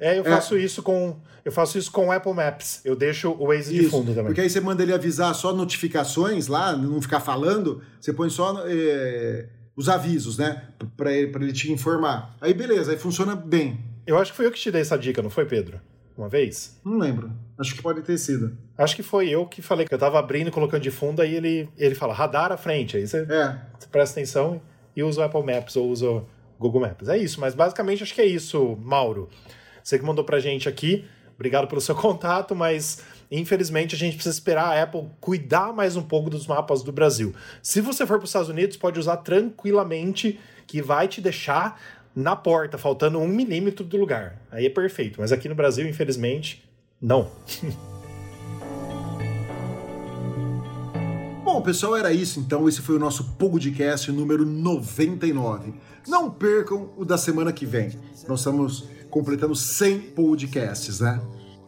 É, eu faço é. isso com eu faço isso com o Apple Maps. Eu deixo o Waze isso, de fundo também. Porque aí você manda ele avisar só notificações lá, não ficar falando. Você põe só é, os avisos, né? Para ele, ele te informar. Aí beleza, aí funciona bem. Eu acho que foi eu que te dei essa dica, não foi, Pedro? Uma vez? Não lembro. Acho que pode ter sido. Acho que foi eu que falei que eu tava abrindo e colocando de fundo, aí ele, ele fala radar à frente. Aí você, é. você presta atenção e usa o Apple Maps ou usa o Google Maps. É isso, mas basicamente acho que é isso, Mauro. Você que mandou pra gente aqui, obrigado pelo seu [LAUGHS] contato, mas infelizmente a gente precisa esperar a Apple cuidar mais um pouco dos mapas do Brasil. Se você for para os Estados Unidos, pode usar tranquilamente, que vai te deixar na porta, faltando um milímetro do lugar. Aí é perfeito, mas aqui no Brasil, infelizmente, não. [LAUGHS] Bom, pessoal, era isso então. Esse foi o nosso podcast número 99. Não percam o da semana que vem. Nós estamos completando 100 podcasts, né?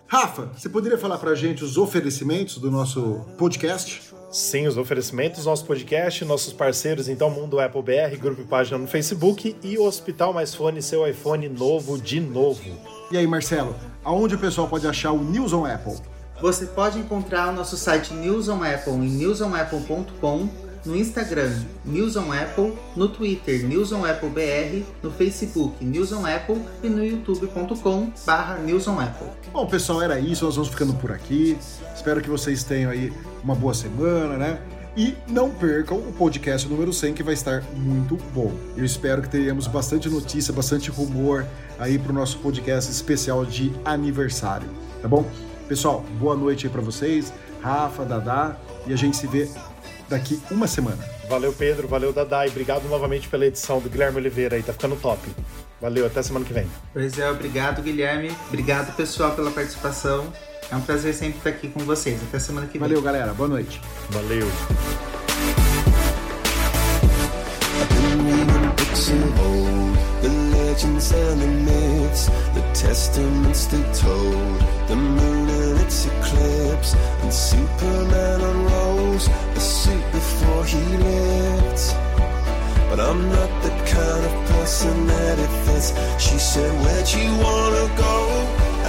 Rafa, você poderia falar pra gente os oferecimentos do nosso podcast? Sim, os oferecimentos nosso podcast, nossos parceiros, então, Mundo Apple BR, grupo e página no Facebook e o Hospital Mais Fone, seu iPhone novo de novo. E aí, Marcelo, aonde o pessoal pode achar o News on Apple? Você pode encontrar o nosso site News on Apple em newsonapple.com, no Instagram News on Apple, no Twitter News on Apple BR, no Facebook News on Apple e no youtube.com barra News on Apple. Bom, pessoal, era isso. Nós vamos ficando por aqui. Espero que vocês tenham aí uma boa semana, né? E não percam o podcast número 100, que vai estar muito bom. Eu espero que tenhamos bastante notícia, bastante rumor aí para o nosso podcast especial de aniversário, tá bom? Pessoal, boa noite aí para vocês, Rafa, Dadá, e a gente se vê daqui uma semana. Valeu, Pedro, valeu, Dadá, e obrigado novamente pela edição do Guilherme Oliveira aí, tá ficando top. Valeu, até semana que vem. Pois é, obrigado, Guilherme. Obrigado, pessoal, pela participação. É um prazer sempre estar aqui com vocês. Até semana que vem. Valeu, galera. Boa noite. Valeu. legends and the myths, the testaments they told, the moon its eclipse, and Superman unrolls a suit before he lived. But I'm not the kind of person that it fits. She said, Where'd you wanna go?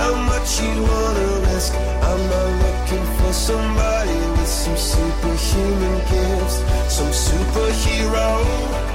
How much you wanna risk? I'm not looking for somebody with some superhuman gifts, some superhero